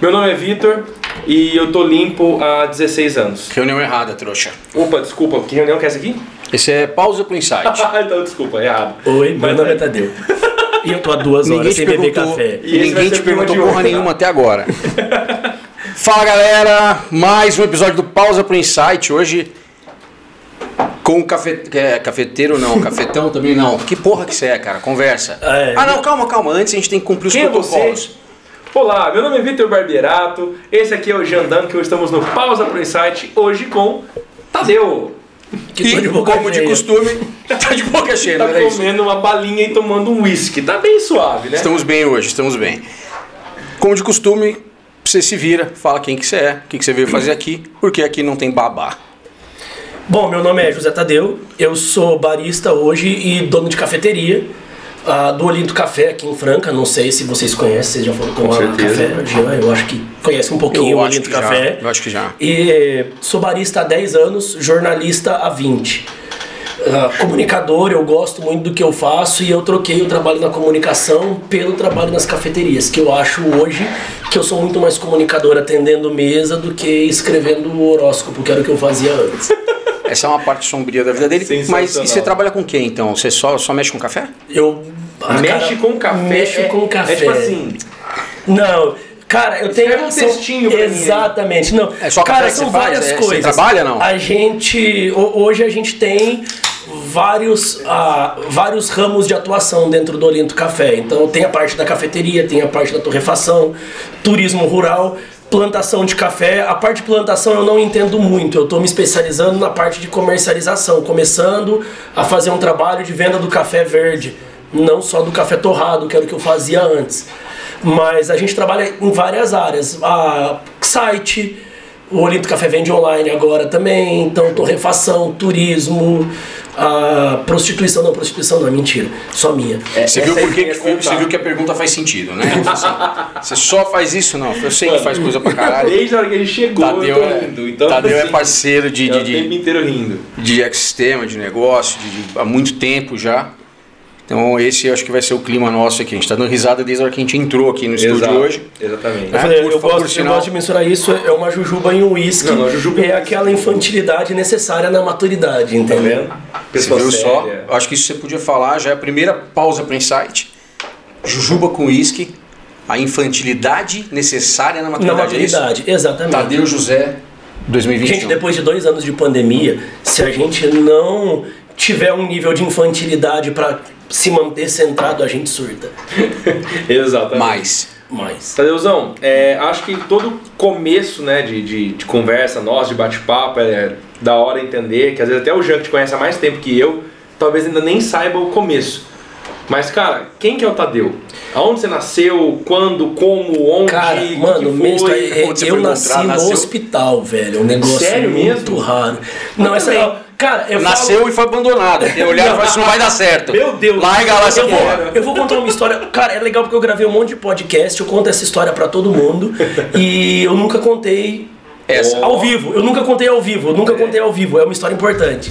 Meu nome é Vitor e eu tô limpo há 16 anos. Reunião errada, trouxa. Opa, desculpa, que reunião que é essa aqui? Esse é pausa pro insight. então, desculpa, errado. Oi, meu Mas nome é é- Tadeu. E eu tô há duas Ninguém horas sem beber café. E ninguém te perguntou porra hoje, nenhuma até agora. Fala galera, mais um episódio do Pausa pro Insight. Hoje com o cafe... é, cafeteiro não, cafetão também não. Que porra que você é, cara? Conversa. É. Ah não, calma, calma. Antes a gente tem que cumprir os é protocolos. Olá, meu nome é Vitor Barbierato, esse aqui é o Jandan, que estamos no Pausa Pro Insight, hoje com Tadeu. Que E, de boca como de cheia. costume, tá de boca cheia, Tá era isso? comendo uma balinha e tomando um whisky, tá bem suave, né? Estamos bem hoje, estamos bem. Como de costume, você se vira, fala quem que você é, o que, que você veio fazer aqui, porque aqui não tem babá. Bom, meu nome é José Tadeu, eu sou barista hoje e dono de cafeteria ah, do Olinto Café aqui em Franca. Não sei se vocês conhecem, vocês já foram tomar café. Jean, eu acho que conhece um pouquinho o acho Olinto que já, Café. eu acho que já. E sou barista há 10 anos, jornalista há 20. Ah, comunicador, eu gosto muito do que eu faço e eu troquei o trabalho na comunicação pelo trabalho nas cafeterias, que eu acho hoje que eu sou muito mais comunicador atendendo mesa do que escrevendo o horóscopo, que era o que eu fazia antes. Essa é uma parte sombria da vida dele. Mas e você trabalha com quem então? Você só, só mexe com café? Eu ah, Mexe cara, com café. Mexo é- com café. É tipo assim, Não, cara, eu tenho. Escreve um textinho mim aí. Exatamente. Não, É só cara, são você faz? várias É, você coisas. trabalha, não? A gente. ho- Hoje a gente tem vários, ah, vários ramos de atuação dentro do Olinto Café. Então tem a parte da cafeteria, tem a parte da torrefação, turismo rural. Plantação de café, a parte de plantação eu não entendo muito, eu estou me especializando na parte de comercialização, começando a fazer um trabalho de venda do café verde, não só do café torrado, que era o que eu fazia antes. Mas a gente trabalha em várias áreas. A site, o Olinto Café vende online agora também, então torrefação, turismo, a prostituição, não, prostituição não, é mentira, só minha. Você essa viu, aí por que, que- você viu que a pergunta faz sentido, né? Você só faz isso? Não, eu sei que faz coisa pra caralho. desde a hora que ele chegou, eu Tadeu, tô é, rindo. Então, Tadeu é assim, parceiro de, é de, o tempo de, inteiro rindo. de ecossistema, de negócio, de, de- há muito tempo já. Então esse eu acho que vai ser o clima nosso aqui. A gente tá dando risada desde a hora que a gente entrou aqui no estúdio Exato, hoje. Exatamente. Eu, falei, por eu, gosto, eu sinal. gosto de mensurar isso, é uma jujuba em um uísque, Não, não, jujuba em é aquela infantilidade necessária na maturidade, Tá entendeu? vendo? Você Pessoa viu só? séria. Eu Acho que isso você podia falar, já é a primeira pausa para insight. Jujuba com uísque, a infantilidade necessária na Na maturidade. é isso? maturidade, exatamente. Tadeu José, 2021. Gente, depois de dois anos de pandemia, se a gente não tiver um nível de infantilidade para se manter centrado, a gente surta. Exatamente. Mais. Mas. Tadeuzão, é, acho que todo começo né, de, de, de conversa nossa, de bate-papo, é da hora entender, que às vezes até o Jean que te conhece há mais tempo que eu, talvez ainda nem saiba o começo. Mas, cara, quem que é o Tadeu? Aonde você nasceu? Quando? Como? Onde? Cara, que mano, que mesmo, foi? é- é- eu foi nasci no Nasceu? hospital, velho. Um negócio Sério muito mesmo? raro. Não, essa também. Cara, eu Nasceu falo... e foi abandonado. Olharam e falaram, isso não vai dar certo. Meu Deus. Larga lá essa Eu vou, porra. eu vou contar uma história. Cara, é legal porque eu gravei um monte de podcast, eu conto essa história pra todo mundo. e eu nunca contei Essa. ao vivo. Eu nunca contei ao vivo, eu nunca contei ao vivo. É uma história importante.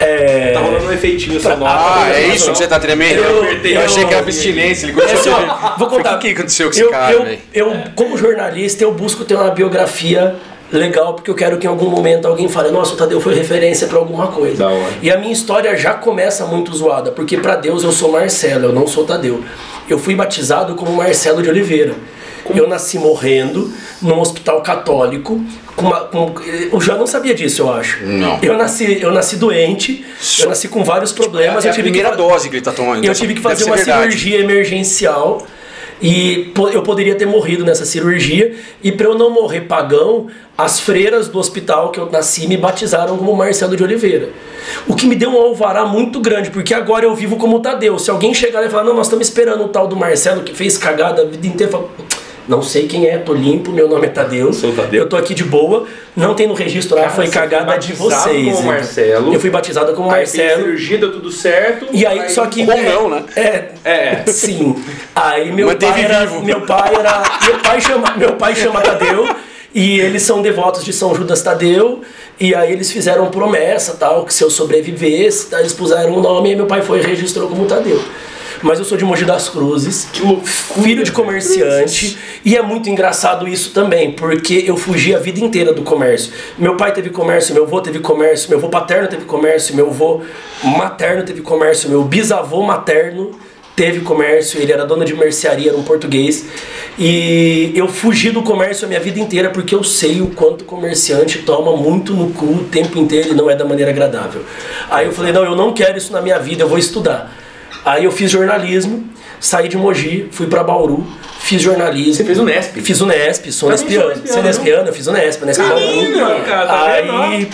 É. Tá rolando um efeitinho sonoro. Ah, é isso que você tá tremendo? Eu- Eu, achei que era abstinência. Ele É assim, ó, vou contar. O que, aconteceu com esse eu, cara, eu, eu, como jornalista, eu busco ter uma biografia legal, porque eu quero que em algum momento alguém fale, nossa, o Tadeu foi referência pra alguma coisa. E a minha história já começa muito zoada, porque pra Deus eu sou Marcelo, eu não sou Tadeu. Eu fui batizado como Marcelo de Oliveira. Eu nasci morrendo num hospital católico. Com uma, com, eu já não sabia disso, eu acho. Não. Eu nasci, eu nasci doente, eu nasci com vários problemas. é eu a tive que primeira fa- dose que ele tá tomando. eu tive que fazer uma verdade. cirurgia emergencial e eu poderia ter morrido nessa cirurgia. E para eu não morrer pagão, as freiras do hospital que eu nasci me batizaram como Marcelo de Oliveira. O que me deu um alvará muito grande, porque agora eu vivo como Tadeu. Se alguém chegar e falar, não, nós estamos esperando o tal do Marcelo que fez cagada a vida inteira, eu falo, não sei quem é, tô limpo, meu nome é Tadeu. Sou Tadeu. Eu tô aqui de boa, não tem no registro, ah, Cara, foi cagada de vocês. como hein? Marcelo. Eu fui batizado como Aí Marcelo. cirurgia, deu tudo certo. E aí, só que. Ou não, né? É, É. sim. Aí meu Manteve pai era. vivo. Meu pai era. Meu pai chama, meu pai chama Tadeu. E eles são devotos de São Judas Tadeu. E aí eles fizeram promessa, tal, que se eu sobrevivesse, eles puseram o nome e meu pai foi e registrou como Tadeu. Mas eu sou de Mogi das Cruzes. Que loucura, Filho de comerciante. E é muito engraçado isso também, porque eu fugi a vida inteira do comércio. Meu pai teve comércio, meu avô teve comércio, meu avô paterno teve comércio, meu avô materno teve comércio, meu bisavô materno teve comércio, ele era dono de mercearia, era um português. E eu fugi do comércio a minha vida inteira porque eu sei o quanto o comerciante toma muito no cu o tempo inteiro e não é da maneira agradável. Aí eu falei, não, eu não quero isso na minha vida, eu vou estudar. Aí eu fiz jornalismo, saí de Mogi, fui para Bauru, fiz jornalismo. Você fez o Nesp? Fiz o Nesp, sou Nespiano. Você é Nespiano? Eu fiz o Nesp, Nesp Bauru. Cara, tá? Aí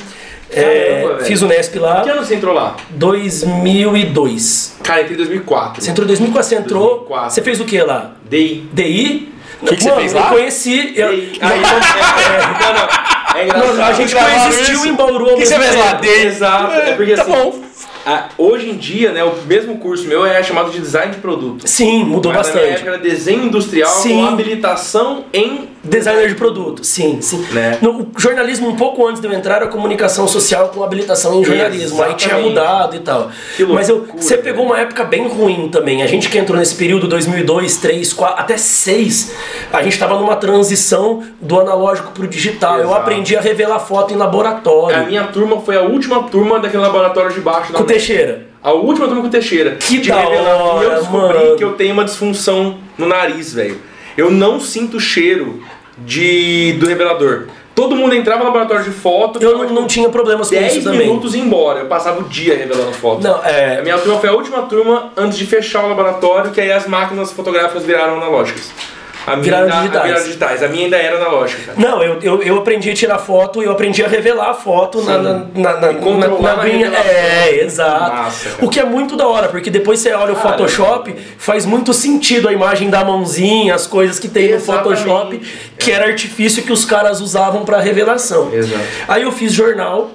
é, Caramba, fiz o Nesp lá, Que ano você entrou lá? 2002. Cara, entrei em 2004. Você entrou em 2004, você entrou. 2004. Você fez o que lá? DI. DI? Que que você Mano, fez eu lá? conheci. Eu, DI. Aí, é, não, não. É engraçado. Mano, a gente coexistiu em Bauru ao O que você mesmo fez lá? tempo. D? Exato. É porque Tá assim, bom. A- hoje em dia, né, o mesmo curso meu é chamado de design de produto. Sim, mudou Mas na minha bastante. época era desenho industrial Sim. com habilitação em Designer de produto, sim, sim. Né? No o jornalismo, um pouco antes de eu entrar, era comunicação social com habilitação em jornalismo. Aí tinha Exatamente. mudado e tal. Que Mas eu, loucura, você pegou velho. uma época bem ruim também. A gente que entrou nesse período 2002, 3, 4, até 6, a gente estava numa transição do analógico pro digital. Eu Exato. aprendi a revelar foto em laboratório. A minha turma foi a última turma daquele laboratório de baixo da Com o Teixeira. A última turma com o Teixeira. Que de da revelar. E hora, eu descobri mano. que eu tenho uma disfunção no nariz, velho. Eu não sinto cheiro de do revelador. Todo mundo entrava no laboratório de foto. Eu não, não tinha problemas com 10 isso também. minutos e ia embora. Eu passava o dia revelando foto. Não, A é. minha turma foi a última turma antes de fechar o laboratório, que aí as máquinas fotográficas viraram analógicas. A minha Viraram ainda, digitais. Viraram digitais. A minha ainda era analógica. Não, eu, eu, eu aprendi a tirar foto, eu aprendi a revelar a foto na, na, na, na, controlar na na minha. É, exato. Massa, o que é muito da hora, porque depois você olha o Caramba. Photoshop, faz muito sentido a imagem da mãozinha, as coisas que tem Exatamente. no Photoshop, que era artifício que os caras usavam pra revelação. Exato. Aí eu fiz jornal,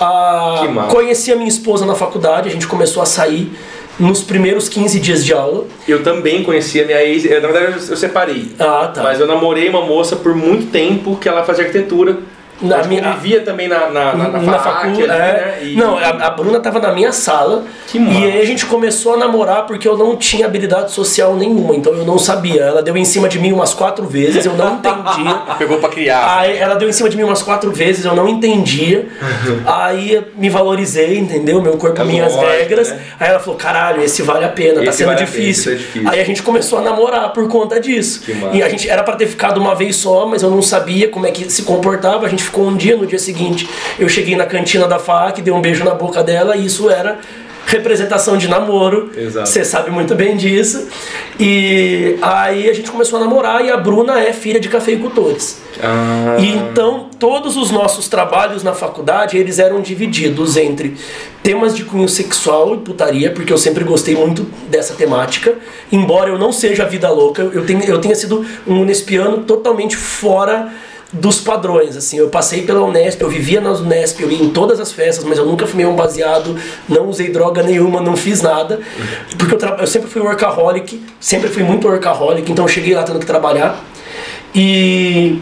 ah, conheci a minha esposa na faculdade, a gente começou a sair nos primeiros 15 dias de aula. Eu também conheci a minha ex. Na verdade, eu- eu separei. Ah, tá. Mas eu namorei uma moça por muito tempo que ela fazia arquitetura. Na Na minha- convivia também na, na, na, na, na fac facu, ali, é. né? E- Não, a, a Bruna tava na minha sala. E aí a gente começou a namorar porque eu não tinha habilidade social nenhuma, então eu não sabia. Ela deu em cima de mim umas quatro vezes, eu não entendia. Pegou pra criar. Aí ela deu em cima de mim umas quatro vezes, eu não entendia. Aí me valorizei, entendeu? Meu corpo, É minhas lógico, né? né? Aí ela falou: caralho, esse vale a pena, tá Esse sendo vale pena, difícil. isso é difícil. Aí a gente começou a namorar por conta disso. E a gente era pra ter ficado uma vez só, mas eu não sabia como é que se comportava. A gente ficou um dia, no dia seguinte, eu cheguei na cantina da FAC, dei um beijo na boca dela e isso era representação de namoro. Você sabe muito bem disso. E aí a gente começou a namorar e a Bruna é filha de cafeicultores. Ah, E então todos os nossos trabalhos na faculdade eles eram divididos entre temas de cunho sexual e putaria, porque eu sempre gostei muito dessa temática, embora eu não seja vida louca, eu tenha, eu tenha sido um Unespiano totalmente fora dos padrões, assim, eu passei pela Unesp, eu vivia na Unesp, eu ia em todas as festas, mas eu nunca fumei um baseado, não usei droga nenhuma, não fiz nada, porque eu, eu sempre fui workaholic, sempre fui muito workaholic, então eu cheguei lá tendo que trabalhar, e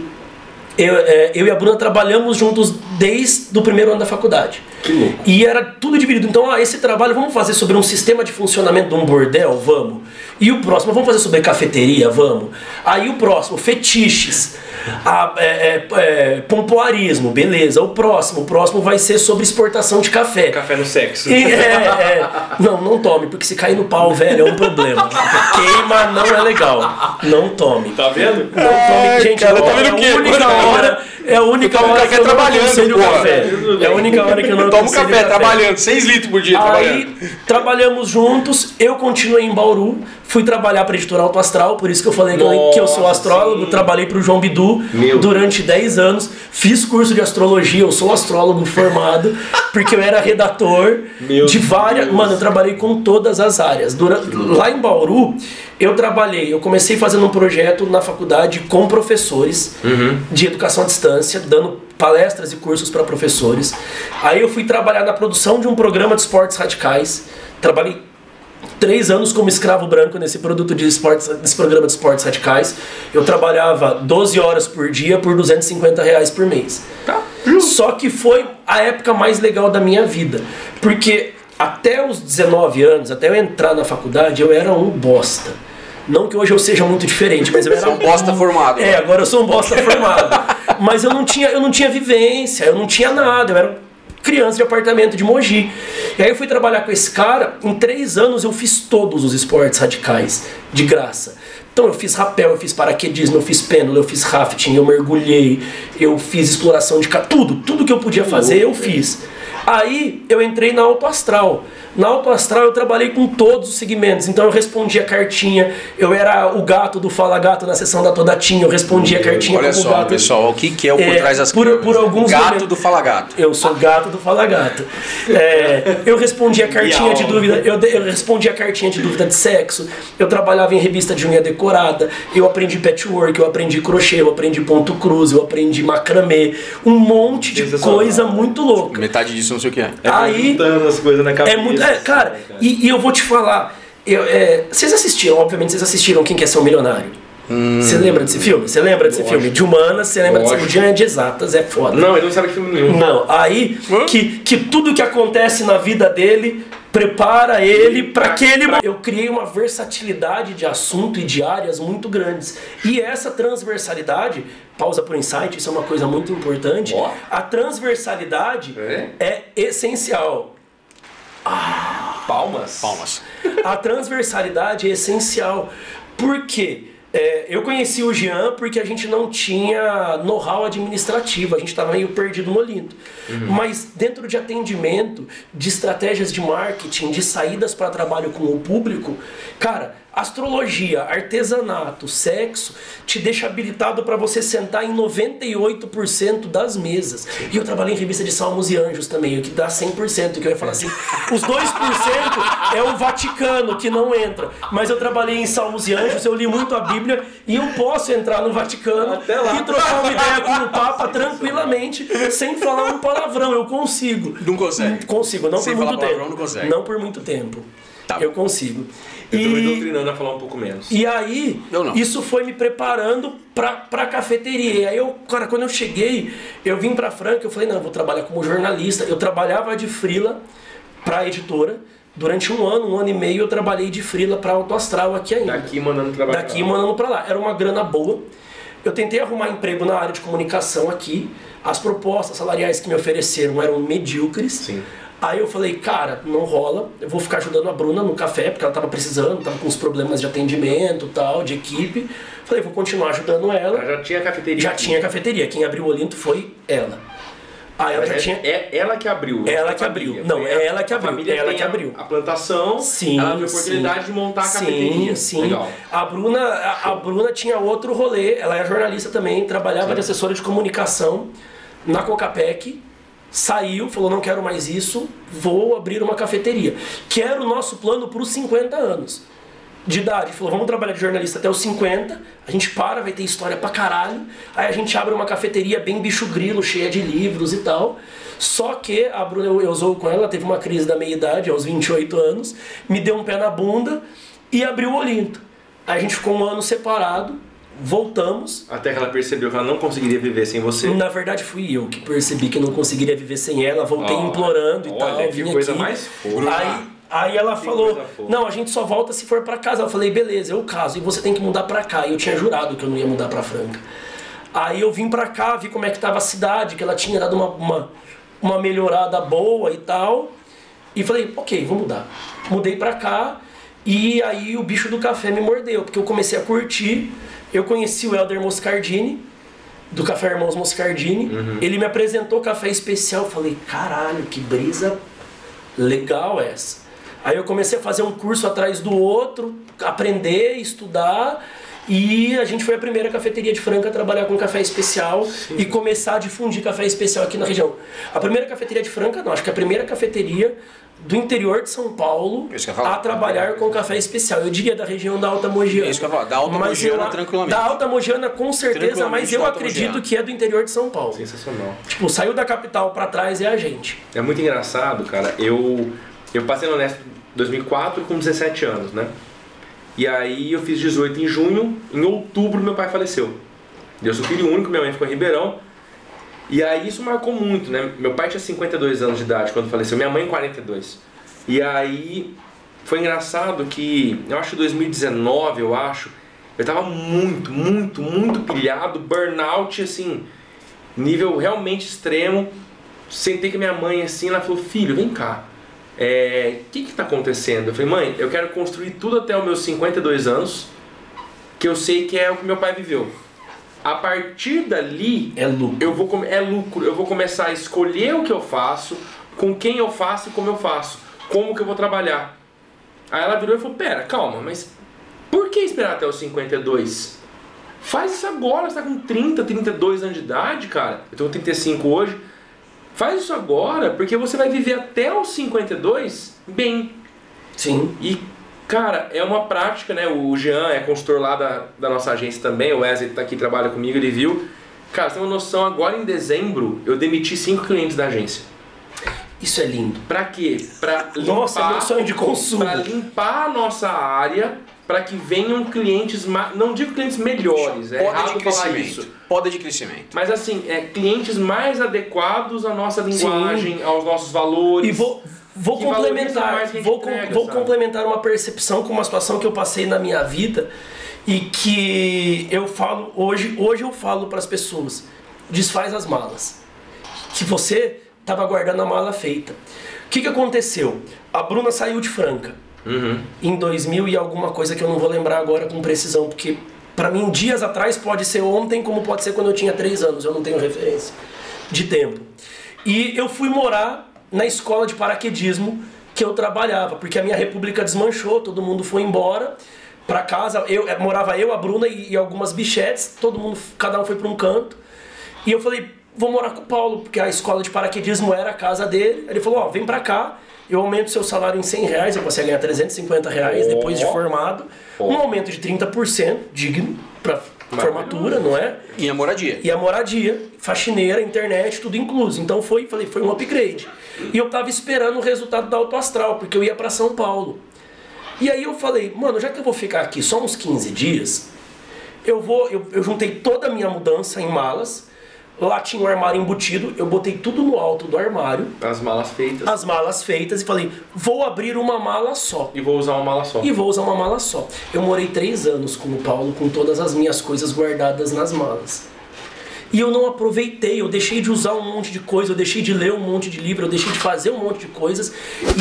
eu, é, eu e a Bruna trabalhamos juntos desde o primeiro ano da faculdade. Que louco. E era tudo dividido. Então, ah, esse trabalho vamos fazer sobre um sistema de funcionamento de um bordel? Vamos. E o próximo, vamos fazer sobre cafeteria? Vamos. Aí o próximo, fetiches. Ah, é, é, é, pompoarismo, beleza. O próximo, o próximo vai ser sobre exportação de café. Café no sexo. E, é, é. Não, não tome, porque se cair no pau, velho, é um problema. Queima não é legal. Não tome. Tá vendo? Não tome, gente, cara, não, tá vendo é o quê? Hora, é a única hora que eu não aconselho porra. café. É a única hora que eu não Toma um café, trabalhando, 6 litros por dia. Aí trabalhamos juntos, eu continuei em Bauru, fui trabalhar para editora Alto Astral, por isso que eu falei que eu- que eu sou Nossa, astrólogo, sim. trabalhei para o João Bidu Meu. durante 10 anos, fiz curso de astrologia, eu sou astrólogo formado, porque eu era redator Meu de várias. Deus. Mano, eu trabalhei com todas as áreas. Dura- lá em Bauru, eu trabalhei, eu comecei fazendo um projeto na faculdade com professores Uhum. de educação à distância, dando palestras e cursos para professores. Aí eu fui trabalhar na produção de um programa de esportes radicais. Trabalhei três anos como escravo branco nesse produto de esportes, nesse programa de esportes radicais. Eu trabalhava 12 horas por dia por 250 reais por mês. Tá. Só que foi a época mais legal da minha vida. Porque até os 19 anos, até eu entrar na faculdade, eu era um bosta. Não que hoje eu seja muito diferente, mas eu era Você é um bosta formado. É, agora eu sou um bosta formado. Mas eu não tinha, eu não tinha vivência, eu não tinha nada, eu era criança de apartamento de Mogi. E aí eu fui trabalhar com esse cara, em três anos eu fiz todos os esportes radicais, de graça. Então eu fiz rapel, eu fiz paraquedismo, eu fiz pêndulo, eu fiz rafting, eu mergulhei, eu fiz exploração de tudo, tudo que eu podia fazer eu fiz. Aí eu entrei na Auto Astral. Na Auto Astral eu trabalhei com todos os segmentos. Então eu respondia cartinha, eu era o gato do Fala Gato na sessão da Todatinha, eu respondia cartinha Olha só, gato. pessoal, o que, que é o por É, trás das por- por alguns Gato momentos- do Fala Gato. Eu sou gato do Fala Gato. É, eu respondia cartinha de dúvida, eu, eu respondia cartinha de dúvida de sexo, eu trabalhava em revista de unha decorada, eu aprendi patchwork, eu aprendi crochê, eu aprendi ponto cruz, eu aprendi macramê, um monte de coisa muito louca. Metade disso não sei o que é. É Aí- as coisas na cabeça. É muito. É, cara, né, E, e eu vou te falar. eu, é, vocês assistiram, obviamente, vocês assistiram Quem Quer Ser um Milionário. Você lembra desse filme? Você lembra desse Lógico. filme? De humanas, você lembra desse filme? Lógico. De, de exatas, é foda. Não, ele não sabe de filme nenhum. Não, aí que, que tudo que acontece na vida dele prepara ele para que ele. Eu criei uma versatilidade de assunto e de áreas muito grandes. E essa transversalidade, pausa por insight, isso é uma coisa muito importante. Ó. A transversalidade É? é essencial. Palmas? Palmas. A transversalidade é essencial. Por quê? É, eu conheci o Jean porque a gente não tinha know-how administrativo, a gente estava meio perdido no Olinto. Mas dentro de atendimento, de estratégias de marketing, de saídas para trabalho com o público, cara, astrologia, artesanato, sexo te deixa habilitado para você sentar em 98% das mesas. E eu trabalhei em revista de Salmos e Anjos também, o que dá 100%, que eu ia falar assim, os 2% é o Vaticano que não entra. Mas eu trabalhei em Salmos e Anjos, eu li muito a Bíblia e eu posso entrar no Vaticano e trocar uma ideia com o Papa tranquilamente, sem falar um palavrão, eu consigo. Não consegue. Consigo, não Sem por falar muito palavrão, tempo. não consegue. Não por muito tempo. Tá. Eu consigo. Eu tô me E, doutrinando a falar um pouco menos. e aí, isso foi me preparando pra, pra cafeteria. E aí, eu, cara, quando eu cheguei, eu vim pra Franca, eu falei, não, eu vou trabalhar como jornalista. Eu trabalhava de frila pra editora. Durante um ano, um ano e meio, eu trabalhei de frila pra Auto Astral aqui ainda. Daqui mandando trabalhar. Daqui mandando pra lá. Era uma grana boa. Eu tentei arrumar emprego na área de comunicação aqui. As propostas salariais que me ofereceram eram medíocres. Sim. Aí eu falei, cara, não rola. Eu vou ficar ajudando a Bruna no café, porque ela tava precisando, tava com uns problemas de atendimento e tal, de equipe. Falei, vou continuar ajudando ela. Ela já tinha cafeteria. Já aqui. tinha cafeteria. Quem abriu o Olinto foi ela. Aí ela já É, tinha. é ela que abriu. Ela a que abriu. família. Não, Foi é ela que abriu. É ela que abriu. A plantação. Sim, Ela teve a sim. oportunidade de montar a Sim, cafeteria. sim. Legal. A Bruna, a, a Bruna tinha outro rolê, ela é jornalista também, trabalhava de assessora de comunicação na Cocapec, saiu, falou não quero mais isso, vou abrir uma cafeteria. Que era o nosso plano para os 50 anos de idade. Falou, vamos trabalhar de jornalista até os 50, a gente para, vai ter história pra caralho, aí a gente abre uma cafeteria bem bicho grilo, cheia de livros e tal. Só que a Bruna, eu, eu zoo com ela, teve uma crise da meia-idade, aos 28 anos, me deu um pé na bunda e abriu o Olinto. Aí a gente ficou um ano separado, voltamos. Até que ela percebeu que ela não conseguiria viver sem você. Na verdade, fui eu que percebi que não conseguiria viver sem ela, voltei Olha, implorando e olha, tal. que vim coisa aqui. mais fofa. Aí, aí ela Que falou. Não, a gente só volta se for pra casa. Eu falei: Beleza, eu caso e você tem que mudar pra cá. E eu tinha jurado que eu não ia mudar pra Franca. Aí eu vim pra cá, vi como é que tava a cidade, que ela tinha dado uma, uma, uma melhorada boa e tal. E falei: Ok, vou mudar. Mudei pra cá. E aí o bicho do café me mordeu, porque eu comecei a curtir. Eu conheci o Elder Moscardini, do Café Irmãos Moscardini. Ele me apresentou café especial. Eu falei, caralho, que brisa legal essa. Aí eu comecei a fazer um curso atrás do outro, aprender, estudar. E a gente foi a primeira cafeteria de Franca a trabalhar com café especial e começar a difundir café especial aqui na região. A primeira cafeteria de Franca, não, acho que a primeira cafeteria do interior de São Paulo falar. a trabalhar com café especial. Eu diria da região da Alta Mogiana. Isso que eu ia falar, da Alta Mas Mogiana, eu- tranquilamente. Da Alta Mogiana, com certeza, mas eu acredito Mogiana. que é do interior de São Paulo. Sensacional. Tipo, saiu da capital pra trás é a gente. É muito engraçado, cara. Eu, eu passei no Honesto em 2004 com 17 anos, né? E aí eu fiz 18 em junho, em outubro meu pai faleceu. Eu sou filho único, minha mãe ficou em Ribeirão. E aí isso marcou muito, né? Meu pai tinha 52 anos de idade quando faleceu, minha mãe 42. E aí foi engraçado que eu acho que 2019, eu acho, eu tava muito, muito, muito pilhado, burnout assim, nível realmente extremo. Sentei com minha mãe assim, ela falou: "Filho, vem cá. É, o que que tá acontecendo?" Eu falei: "Mãe, eu quero construir tudo até os meus 52 anos, que eu sei que é o que meu pai viveu. A partir dali, É lucro. eu vou é lucro, eu vou começar a escolher o que eu faço, com quem eu faço e como eu faço, como que eu vou trabalhar. Aí ela virou e falou: "Pera, calma, mas por que esperar até os 52? Faz isso agora, você tá com 30, 32 anos de idade, cara. Eu com 35 hoje. Faz isso agora, porque você vai viver até os 52 bem. Sim. E, cara, é uma prática, né? O Jean é consultor lá da, da nossa agência também, o Wesley tá aqui, trabalha comigo, ele viu. Cara, você tem uma noção, agora em dezembro, eu demiti cinco clientes da agência. Isso é lindo. Pra quê? Pra limpar, Nossa, é meu sonho de consumo. Pra limpar a nossa área, para que venham clientes, não digo clientes melhores, é Poda errado de falar crescimento. isso. Poda de crescimento. Mas assim, é clientes mais adequados à nossa linguagem, aos nossos valores. E vou, vou complementar, vou, entrega, vou sabe? complementar uma percepção com uma situação que eu passei na minha vida e que eu falo hoje, hoje eu falo para as pessoas, desfaz as malas. Que você estava guardando a mala feita. O que, que aconteceu? A Bruna saiu de Franca Uhum. em 2000 e alguma coisa que eu não vou lembrar agora com precisão, porque para mim dias atrás pode ser ontem, como pode ser quando eu tinha 3 anos, eu não tenho referência de tempo. E eu fui morar na escola de paraquedismo que eu trabalhava, porque a minha república desmanchou, todo mundo foi embora para casa, eu eh, morava eu, a Bruna e, e algumas bichetes, todo mundo, cada um foi para um canto. E eu falei, vou morar com o Paulo, porque a escola de paraquedismo era a casa dele. Ele falou, ó, vem pra cá, eu aumento seu salário em 100 reais, eu passei a ganhar 350 reais Ó. depois de formado. Ó. Um aumento de 30%, digno, pra formatura, não é? E a moradia. E a moradia, faxineira, internet, tudo incluso. Então foi, falei, foi um upgrade. E eu tava esperando o resultado da autoastral, porque eu ia pra São Paulo. E aí eu falei, mano, já que eu vou ficar aqui só uns 15 dias, eu vou, eu, eu juntei toda a minha mudança em malas. Lá tinha um armário embutido, eu botei tudo no alto do armário, As malas feitas. as malas feitas e falei, vou abrir uma mala só. E vou usar uma mala só. E vou usar uma mala só. Eu morei três anos com o Paulo, com todas as minhas coisas guardadas nas malas. E eu não aproveitei, eu deixei de usar um monte de coisa, eu deixei de ler um monte de livro, eu deixei de fazer um monte de coisas.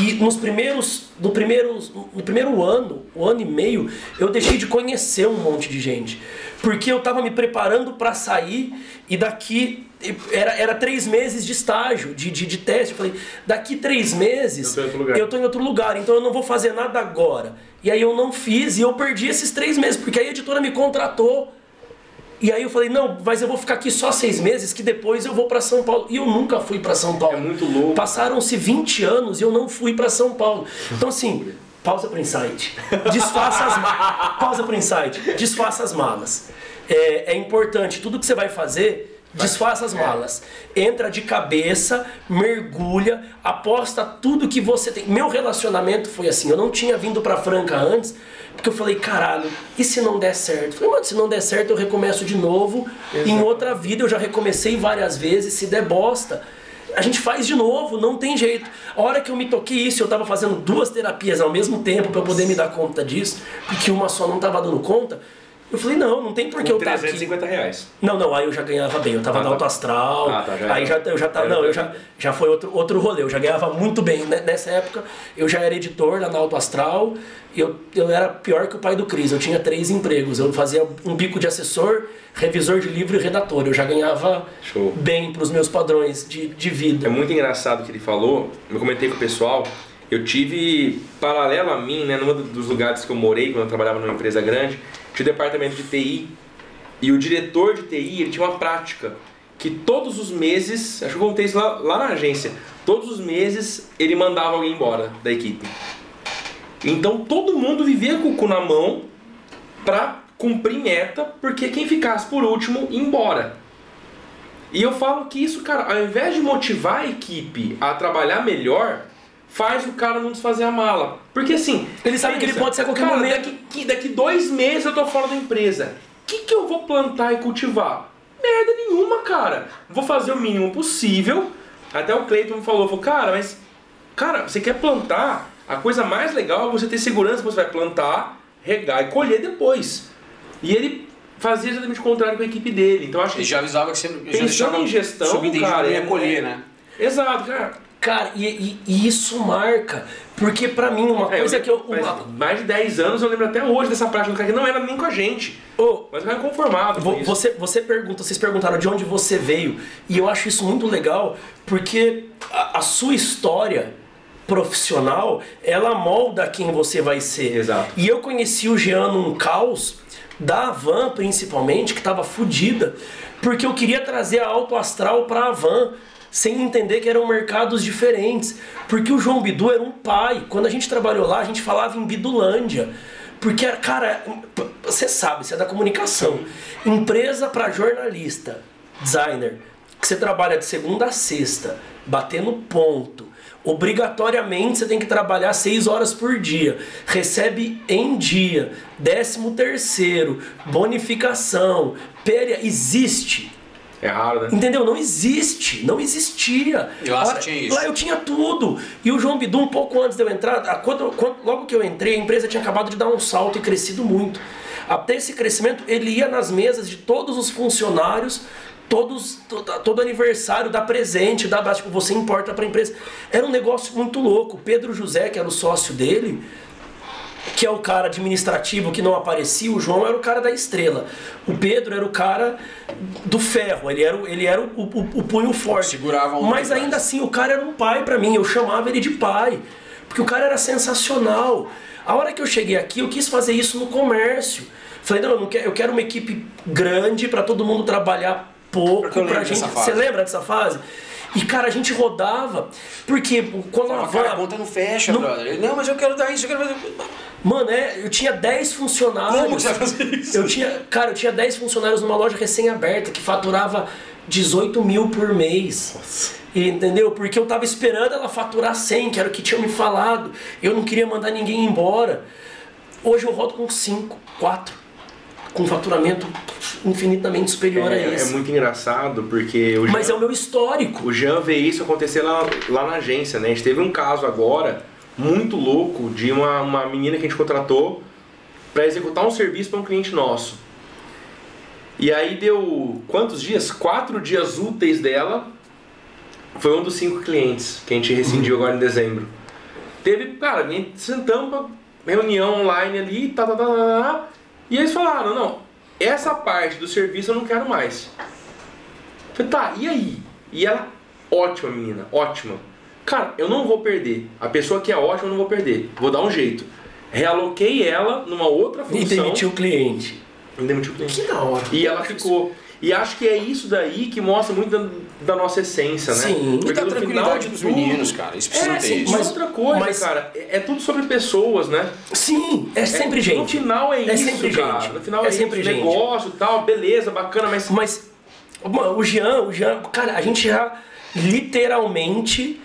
E nos primeiros, no primeiro, no primeiro ano, o ano e meio, eu deixei de conhecer um monte de gente. Porque eu tava me preparando para sair e daqui. Era, era três meses de estágio, de, de, de teste. Eu falei, daqui três meses Eu tô em outro lugar. eu tô em outro lugar, então eu não vou fazer nada agora. E aí eu não fiz e eu perdi esses três meses, porque aí a editora me contratou. E aí eu falei, não, mas eu vou ficar aqui só seis meses, que depois eu vou pra São Paulo. E eu nunca fui pra São Paulo. É muito louco. Passaram-se 20 anos e eu não fui pra São Paulo. Então assim, pausa pro insight. Desfaça as malas. Pausa pro insight. Desfaça as malas. É, é importante, tudo que você vai fazer, desfaça as malas. Entra de cabeça, mergulha, aposta tudo que você tem. Meu relacionamento foi assim, eu não tinha vindo pra Franca antes, porque eu falei, caralho, e se não der certo? Eu falei, mano, se não der certo, eu recomeço de novo. Em outra vida eu já recomecei várias vezes, se der bosta. A gente faz de novo, não tem jeito. A hora que eu me toquei isso, eu tava fazendo duas terapias ao mesmo tempo eu poder me dar conta disso, porque uma só não tava dando conta. Eu falei, não, não tem por que eu estar aqui. 350 reais. Não, não, aí eu já ganhava bem, eu tava Ah, na tá. Auto Astral, Ah, tá, já aí já, eu já tava, Era não, eu já, já foi outro, outro rolê, eu já ganhava muito bem. Né, Nessa época eu já era editor lá na Auto Astral, e eu, eu era pior que o pai do Cris, eu tinha três empregos, eu fazia um bico de assessor, revisor de livro e redator, eu já ganhava Show. bem pros meus padrões de, de vida. É muito engraçado o que ele falou. Eu comentei com o pessoal. Eu tive, paralelo a mim, né, num dos lugares que eu morei, quando eu trabalhava numa empresa grande, o departamento de TI. E o diretor de TI, ele tinha uma prática que todos os meses, acho que eu contei isso lá, lá na agência, todos os meses ele mandava alguém embora da equipe. Então todo mundo vivia com o cu na mão pra cumprir meta, porque quem ficasse por último ia embora. E eu falo que isso, cara, ao invés de motivar a equipe a trabalhar melhor, faz o cara não desfazer a mala. Porque assim. Ele sabe que ele pode ser a qualquer cara, momento. Daqui, que- daqui dois meses eu tô fora da empresa. O que, que eu vou plantar e cultivar? Merda nenhuma, cara. Vou fazer o mínimo possível. Até o Cleiton me falou, falou, cara, mas. Cara, você quer plantar A coisa mais legal é você ter segurança que você vai plantar, regar e colher depois. E ele fazia exatamente o contrário com a equipe dele. Então acho que Ele já avisava que você já pensando deixava em gestão, cara, ia é- colher, é- né? Exato, cara. Cara, e, e- e isso marca. Porque pra mim, uma É, coisa que eu. Uma, mais de 10 anos eu lembro até hoje dessa prática do cara que não era nem com a gente. Ô, Mas cara é conformado Vo-. Você, você pergunta, vocês perguntaram de onde você veio, e eu acho isso muito legal, porque a, a sua história profissional, ela molda quem você vai ser. Exato. E eu conheci o Jean num caos, da Van principalmente, que estava fodida, porque eu queria trazer a Alto Astral para a Van, sem entender que eram mercados diferentes. Porque o João Bidu era um pai. Quando a gente trabalhou lá, a gente falava em Bidulândia. Porque, cara, você sabe, você é da comunicação. Empresa para jornalista, designer, que você trabalha de segunda a sexta, batendo ponto. Obrigatoriamente você tem que trabalhar seis horas por dia. Recebe em dia, décimo terceiro, bonificação, péria. Existe. É raro, né? Entendeu? Não existe, não existia. E lá você Olha, tinha isso? Lá eu tinha tudo. E o João Bidu, um pouco antes de eu entrar, a- quando, quando- logo que eu entrei, a empresa tinha acabado de dar um salto e crescido muito. Até esse crescimento, ele ia nas mesas de todos os funcionários, todos, todo, todo aniversário, dá presente, dá, tipo, você importa para a empresa. Era um negócio muito louco. O Pedro José, que era o sócio dele, que é o cara administrativo que não aparecia, o João era o cara da estrela. O Pedro era o cara do ferro, ele era, o- ele era o, o- o punho forte. Segurava um Mas ainda assim, o cara era um pai pra mim, eu chamava ele de pai. Porque o cara era sensacional. A hora que eu cheguei aqui, eu quis fazer isso no comércio. Falei, não, eu, não quero, eu quero uma equipe grande pra todo mundo trabalhar pouco. Pra gente, você lembra dessa fase? E cara, a gente rodava, porque quando a cara, a van. conta não fecha, Não- brother. Não, mas eu quero dar isso, eu quero fazer. Mano, é, eu tinha 10 funcionários. Como você vai fazer isso? Eu tinha, cara, eu tinha 10 funcionários numa loja recém-aberta que faturava 18 mil por mês. E, entendeu? Porque eu tava esperando ela faturar 100, que era o que tinham me falado. Eu não queria mandar ninguém embora. Hoje eu rodo com 5, 4. Com faturamento infinitamente superior a É, é esse. muito engraçado porque o Mas é Jean, o meu histórico. o Jean vê isso acontecer lá, lá na agência, né? A gente teve um caso agora muito louco de uma, uma menina que a gente contratou para executar um serviço para um cliente nosso. E aí deu quantos dias? Quatro dias úteis dela. Foi um dos cinco clientes que a gente rescindiu agora em dezembro. Teve, cara, sentamos pra reunião online ali, tá, tá, tá, tá, tá, e eles falaram, não, essa parte do serviço eu não quero mais. Falei, tá, e aí? E ela, ótima menina, ótima. Cara, eu não vou perder. A pessoa que é ótima eu não vou perder. Vou dar um jeito. Realoquei ela numa outra função. E demitiu o cliente. E demitiu o cliente. Que da hora. E ela ficou. E acho que é isso daí que mostra muito da, da nossa essência, né? Sim. Muita no final tranquilidade de dos meninos, cara. Eles precisam É, ter sim, isso. mas outra coisa, mas- cara, é, é tudo sobre pessoas, né? Sim, é sempre É- gente. No final é, É isso, sempre cara. gente. No final É é, sempre isso, gente. negócio e tal, beleza, bacana, mas Mas mano, o Jean, o Jean, cara, a gente já literalmente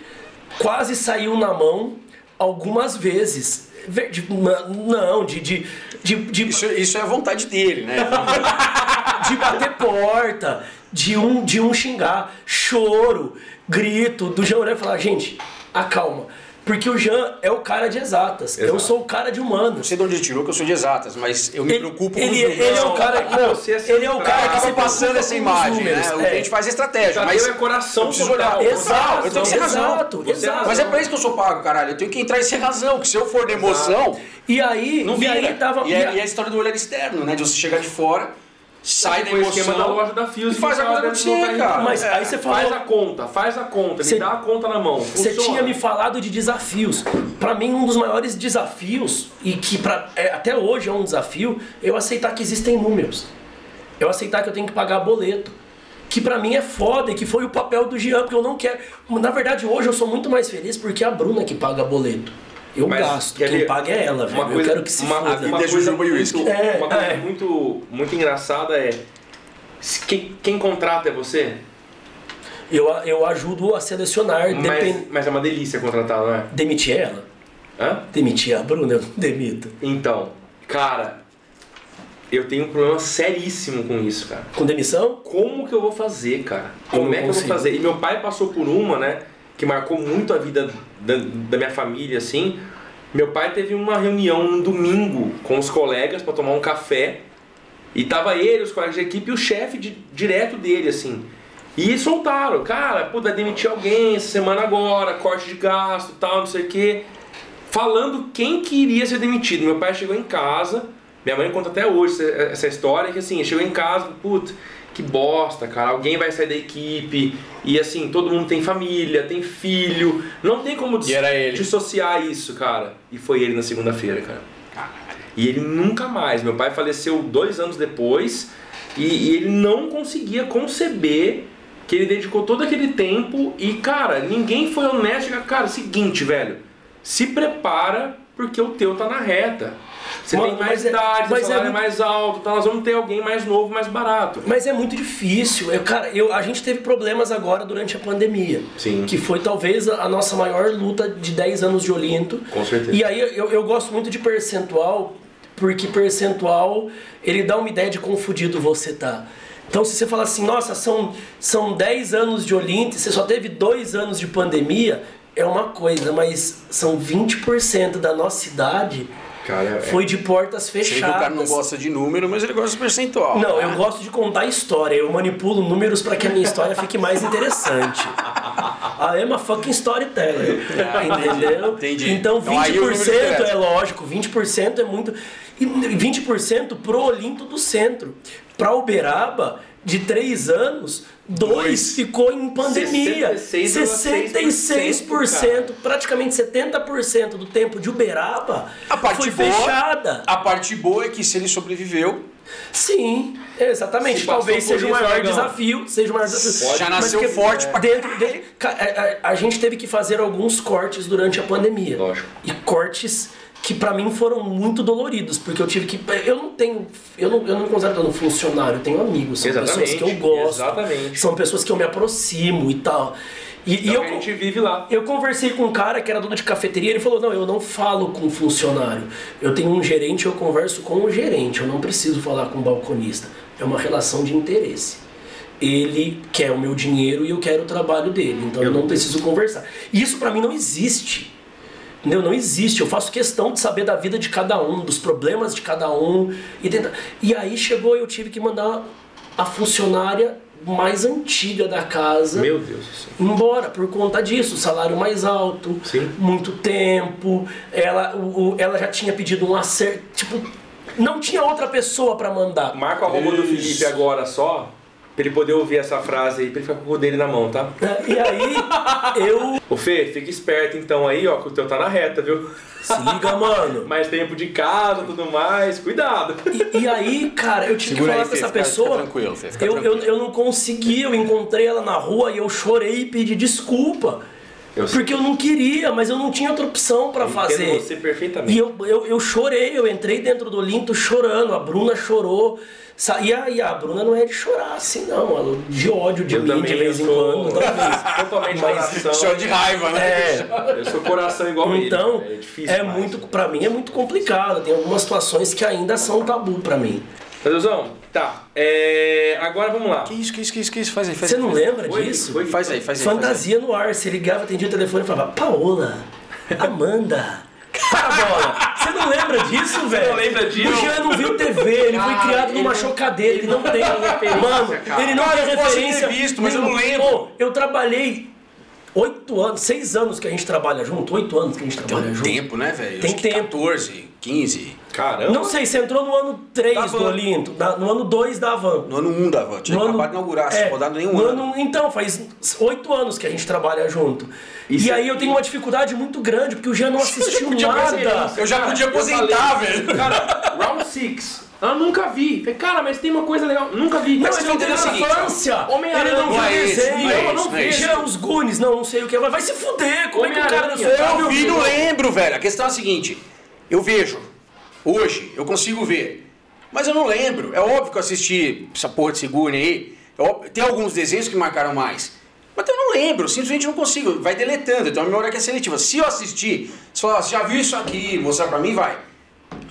quase saiu na mão algumas vezes. Ver- de- Não, de, de, de, de, Isso, isso é a vontade dele, né? de bater porta, de um, de um xingar, choro, grito, do Jean olhar e falar, gente, acalma. Porque o Jean é o cara de exatas, eu Exato. sou o cara de Não humanos. sei de onde ele tirou, que eu sou de exatas, mas eu me Ele, preocupo com ele, os ele números. é o cara, Não, não, é ele é o cara que acaba se passando essa imagem, né? O é. que a gente faz é estratégia, Tadeu mas é coração eu preciso olhar. Exato, eu tenho que ser razão. exato, é exato. Mas é pra isso que eu sou pago, caralho. Eu tenho que entrar e ser razão, que se eu for de emoção, E aí, não e aí tava. e, é, e a história do olhar externo, né? De você chegar de fora, sai da foi o esquema da emoção loja da Fios e faz a coisa acontecer, cara. Mas É. aí você falou. Faz a conta, faz a conta, Cê- me dá a conta na mão. Você tinha me falado de desafios. Pra mim, um dos maiores desafios, e que pra, é, até hoje é um desafio, eu aceitar que existem números. Eu aceitar que eu tenho que pagar boleto. Que pra mim é foda e que foi o papel do Jean, porque eu não quero. Na verdade, hoje eu sou muito mais feliz porque é a Bruna que paga boleto. Eu Mas, gasto, quem ver? paga é ela, velho. eu quero que se uma, foda. uma Vida coisa, e muito, uísque. É, uma coisa é. muito, muito engraçada é quem, quem contrata é você, Eu, eu ajudo a selecionar, mas, depend... mas é uma delícia contratar, não é? demitir ela. Hã? Demitir a Bruna, eu não demito. Então, cara, eu tenho um problema seríssimo com isso, cara. Com demissão? Como que eu vou fazer, cara? Como não é que eu vou fazer? E meu pai passou por uma, né? Que marcou muito a vida da, da minha família, assim. Meu pai teve uma reunião no domingo com os colegas pra tomar um café. E tava ele, os colegas de equipe e o chefe de- direto dele, assim. E soltaram, cara, pô, vai demitir alguém essa semana agora, corte de gasto tal, não sei o quê. Falando quem que iria ser demitido. Meu pai chegou em casa, minha mãe conta até hoje essa, essa história, que assim, chegou em casa, puta, que bosta, cara, alguém vai sair da equipe, e assim, todo mundo tem família, tem filho, não tem como dis- dissociar isso, cara. E foi ele na segunda-feira, cara. E ele nunca mais. Meu pai faleceu dois anos depois e, e ele não conseguia conceber que ele dedicou todo aquele tempo e, cara, ninguém foi honesto. Cara, seguinte, velho, se prepara porque o teu tá na reta. Você Mano, tem mais é- idade, mas é salário é muito- mais alto, tá? nós vamos ter alguém mais novo, mais barato. Mas é muito difícil. Eu, cara, eu, a gente teve problemas agora durante a pandemia. Sim. Que foi talvez a nossa maior luta de 10 anos de Olinto. Com certeza. E aí eu, eu gosto muito de percentual, porque percentual ele dá uma ideia de quão fudido você tá. Então se você fala assim, nossa, são, são 10 anos de Olinto você só teve 2 anos de pandemia, é uma coisa, mas são 20% da nossa idade Cara, é- foi de portas que o fechadas. cara não gosta de número, mas ele gosta de percentual. Não, eu gosto de contar história. Eu manipulo números para que a minha história fique mais interessante. A fucking storyteller. Entendeu? Entendi. Então Então, aí o número 20% interessa. é lógico, 20% é muito. E 20% pro Olinto do Centro. Pra Uberaba, de 3 anos, 2 Dois. ficou em pandemia. 66,6%, 66%, praticamente 70% do tempo de Uberaba A parte foi boa, fechada. A parte boa é que se ele sobreviveu, Sim, exatamente. Se Talvez seja o maior desafio. Seja o maior desafio. Já Mas nasceu que- forte pra dentro, ca- a, a- a gente teve que fazer alguns cortes durante a pandemia. Lógico. E cortes que pra mim foram muito doloridos, porque eu tive que. Eu não tenho. Eu não, eu não me considero um funcionário, eu tenho amigos, são pessoas Exatamente, que eu gosto. exatamente. São pessoas que eu me aproximo e tal. E, e é eu, a gente vive lá. eu conversei com um cara que era dono de cafeteria, ele falou: "Não, eu não falo com funcionário. Eu tenho um gerente, eu converso com o gerente, eu não preciso falar com o balconista. É uma relação de interesse. Ele quer o meu dinheiro e eu quero o trabalho dele, então eu não preciso conversar. Isso pra mim não existe. Entendeu? Não existe. Eu faço questão de saber da vida de cada um, dos problemas de cada um. E, tentar... e aí chegou, eu tive que mandar a funcionária mais antiga da casa Meu Deus do céu. embora por conta disso, salário mais alto, Sim. muito tempo, ela, o, o- ela já tinha pedido um acerto, tipo, não tinha outra pessoa pra mandar. Marca o arroba do. Felipe agora só, pra ele poder ouvir essa frase aí, pra ele ficar com o cu dele na mão, tá? E aí eu Ô Fê, fica esperto então aí, ó, que o teu tá na reta, viu? se liga, mano. Mais tempo de casa, tudo mais, cuidado. E, e aí, cara, eu tive Segura que falar aí, com Fê, essa fica- pessoa. fica tranquilo, Fê, fica eu, eu, tranquilo. eu não consegui, eu encontrei ela na rua e eu chorei e pedi desculpa. Eu sei. Porque eu não queria, mas eu não tinha outra opção pra Entendo fazer. você perfeitamente. E eu, eu, eu chorei, eu entrei dentro do Olinto chorando, a Bruna chorou. Sa- E a, e a Bruna não é de chorar assim, não, ela de ódio de Eu mim também de vez em sou quando. talvez. totalmente Mas-. Chora de raiva, né? É, Eu sou coração igual então, ele. É difícil. é demais. muito, pra mim é muito complicado. Tem algumas situações que ainda são tabu pra mim. Taduzão, tá. É, agora vamos lá. Que isso, que isso, que isso, que isso? Faz aí, faz Você aí. não faz lembra Foi, disso? foi. Faz aí, faz aí. faz aí. Fantasia no ar. Você ligava, atendia o telefone e falava, Paola, Amanda. Para a bola. Você não lembra disso, velho? não lembra disso? O Jean não viu TV, ele foi Cara, criado ele numa não- chocadeira, ele não tem referência, Mano, cara. ele não Cara, tem eu referência. visto, mas eu não lembro. Pô, eu trabalhei oito anos, seis anos que a gente trabalha junto, oito anos que a gente Tem trabalha um junto. tempo, né, velho? Tem tempo. 14, 15. Caramba. Não sei, você entrou no ano 3 Da do. Olinto, na- no ano 2 da Van. No ano 1 da van. Tinha No ano- acabado de inaugurar, sem é, rodar nenhum no ano. Então, faz oito anos que a gente trabalha junto. Isso e é- aí eu tenho uma dificuldade muito grande, porque o Jean não assistiu podia nada. Eu já podia eu aposentar, velho. Cara, Round 6. Eu nunca vi. Falei, cara, mas tem uma coisa legal. Nunca vi. Não, Mas ele não seguinte, infância. Homem-Aranha. Ele não viu Não é desenho. não é eu não é vi. Jean, os Goonies, não, não sei o que. Vai se fuder. Como é que o cara? Eu vi, não lembro, velho. A questão é a seguinte: eu vejo, hoje, eu consigo ver, mas eu não lembro. É óbvio que eu assisti essa porra de Sigourney aí. É tem alguns desenhos que marcaram mais. Mas eu não lembro, simplesmente não consigo. Vai deletando, então a memória que é seletiva. Se eu assistir, se falar, você já viu isso aqui, mostrar pra mim, vai.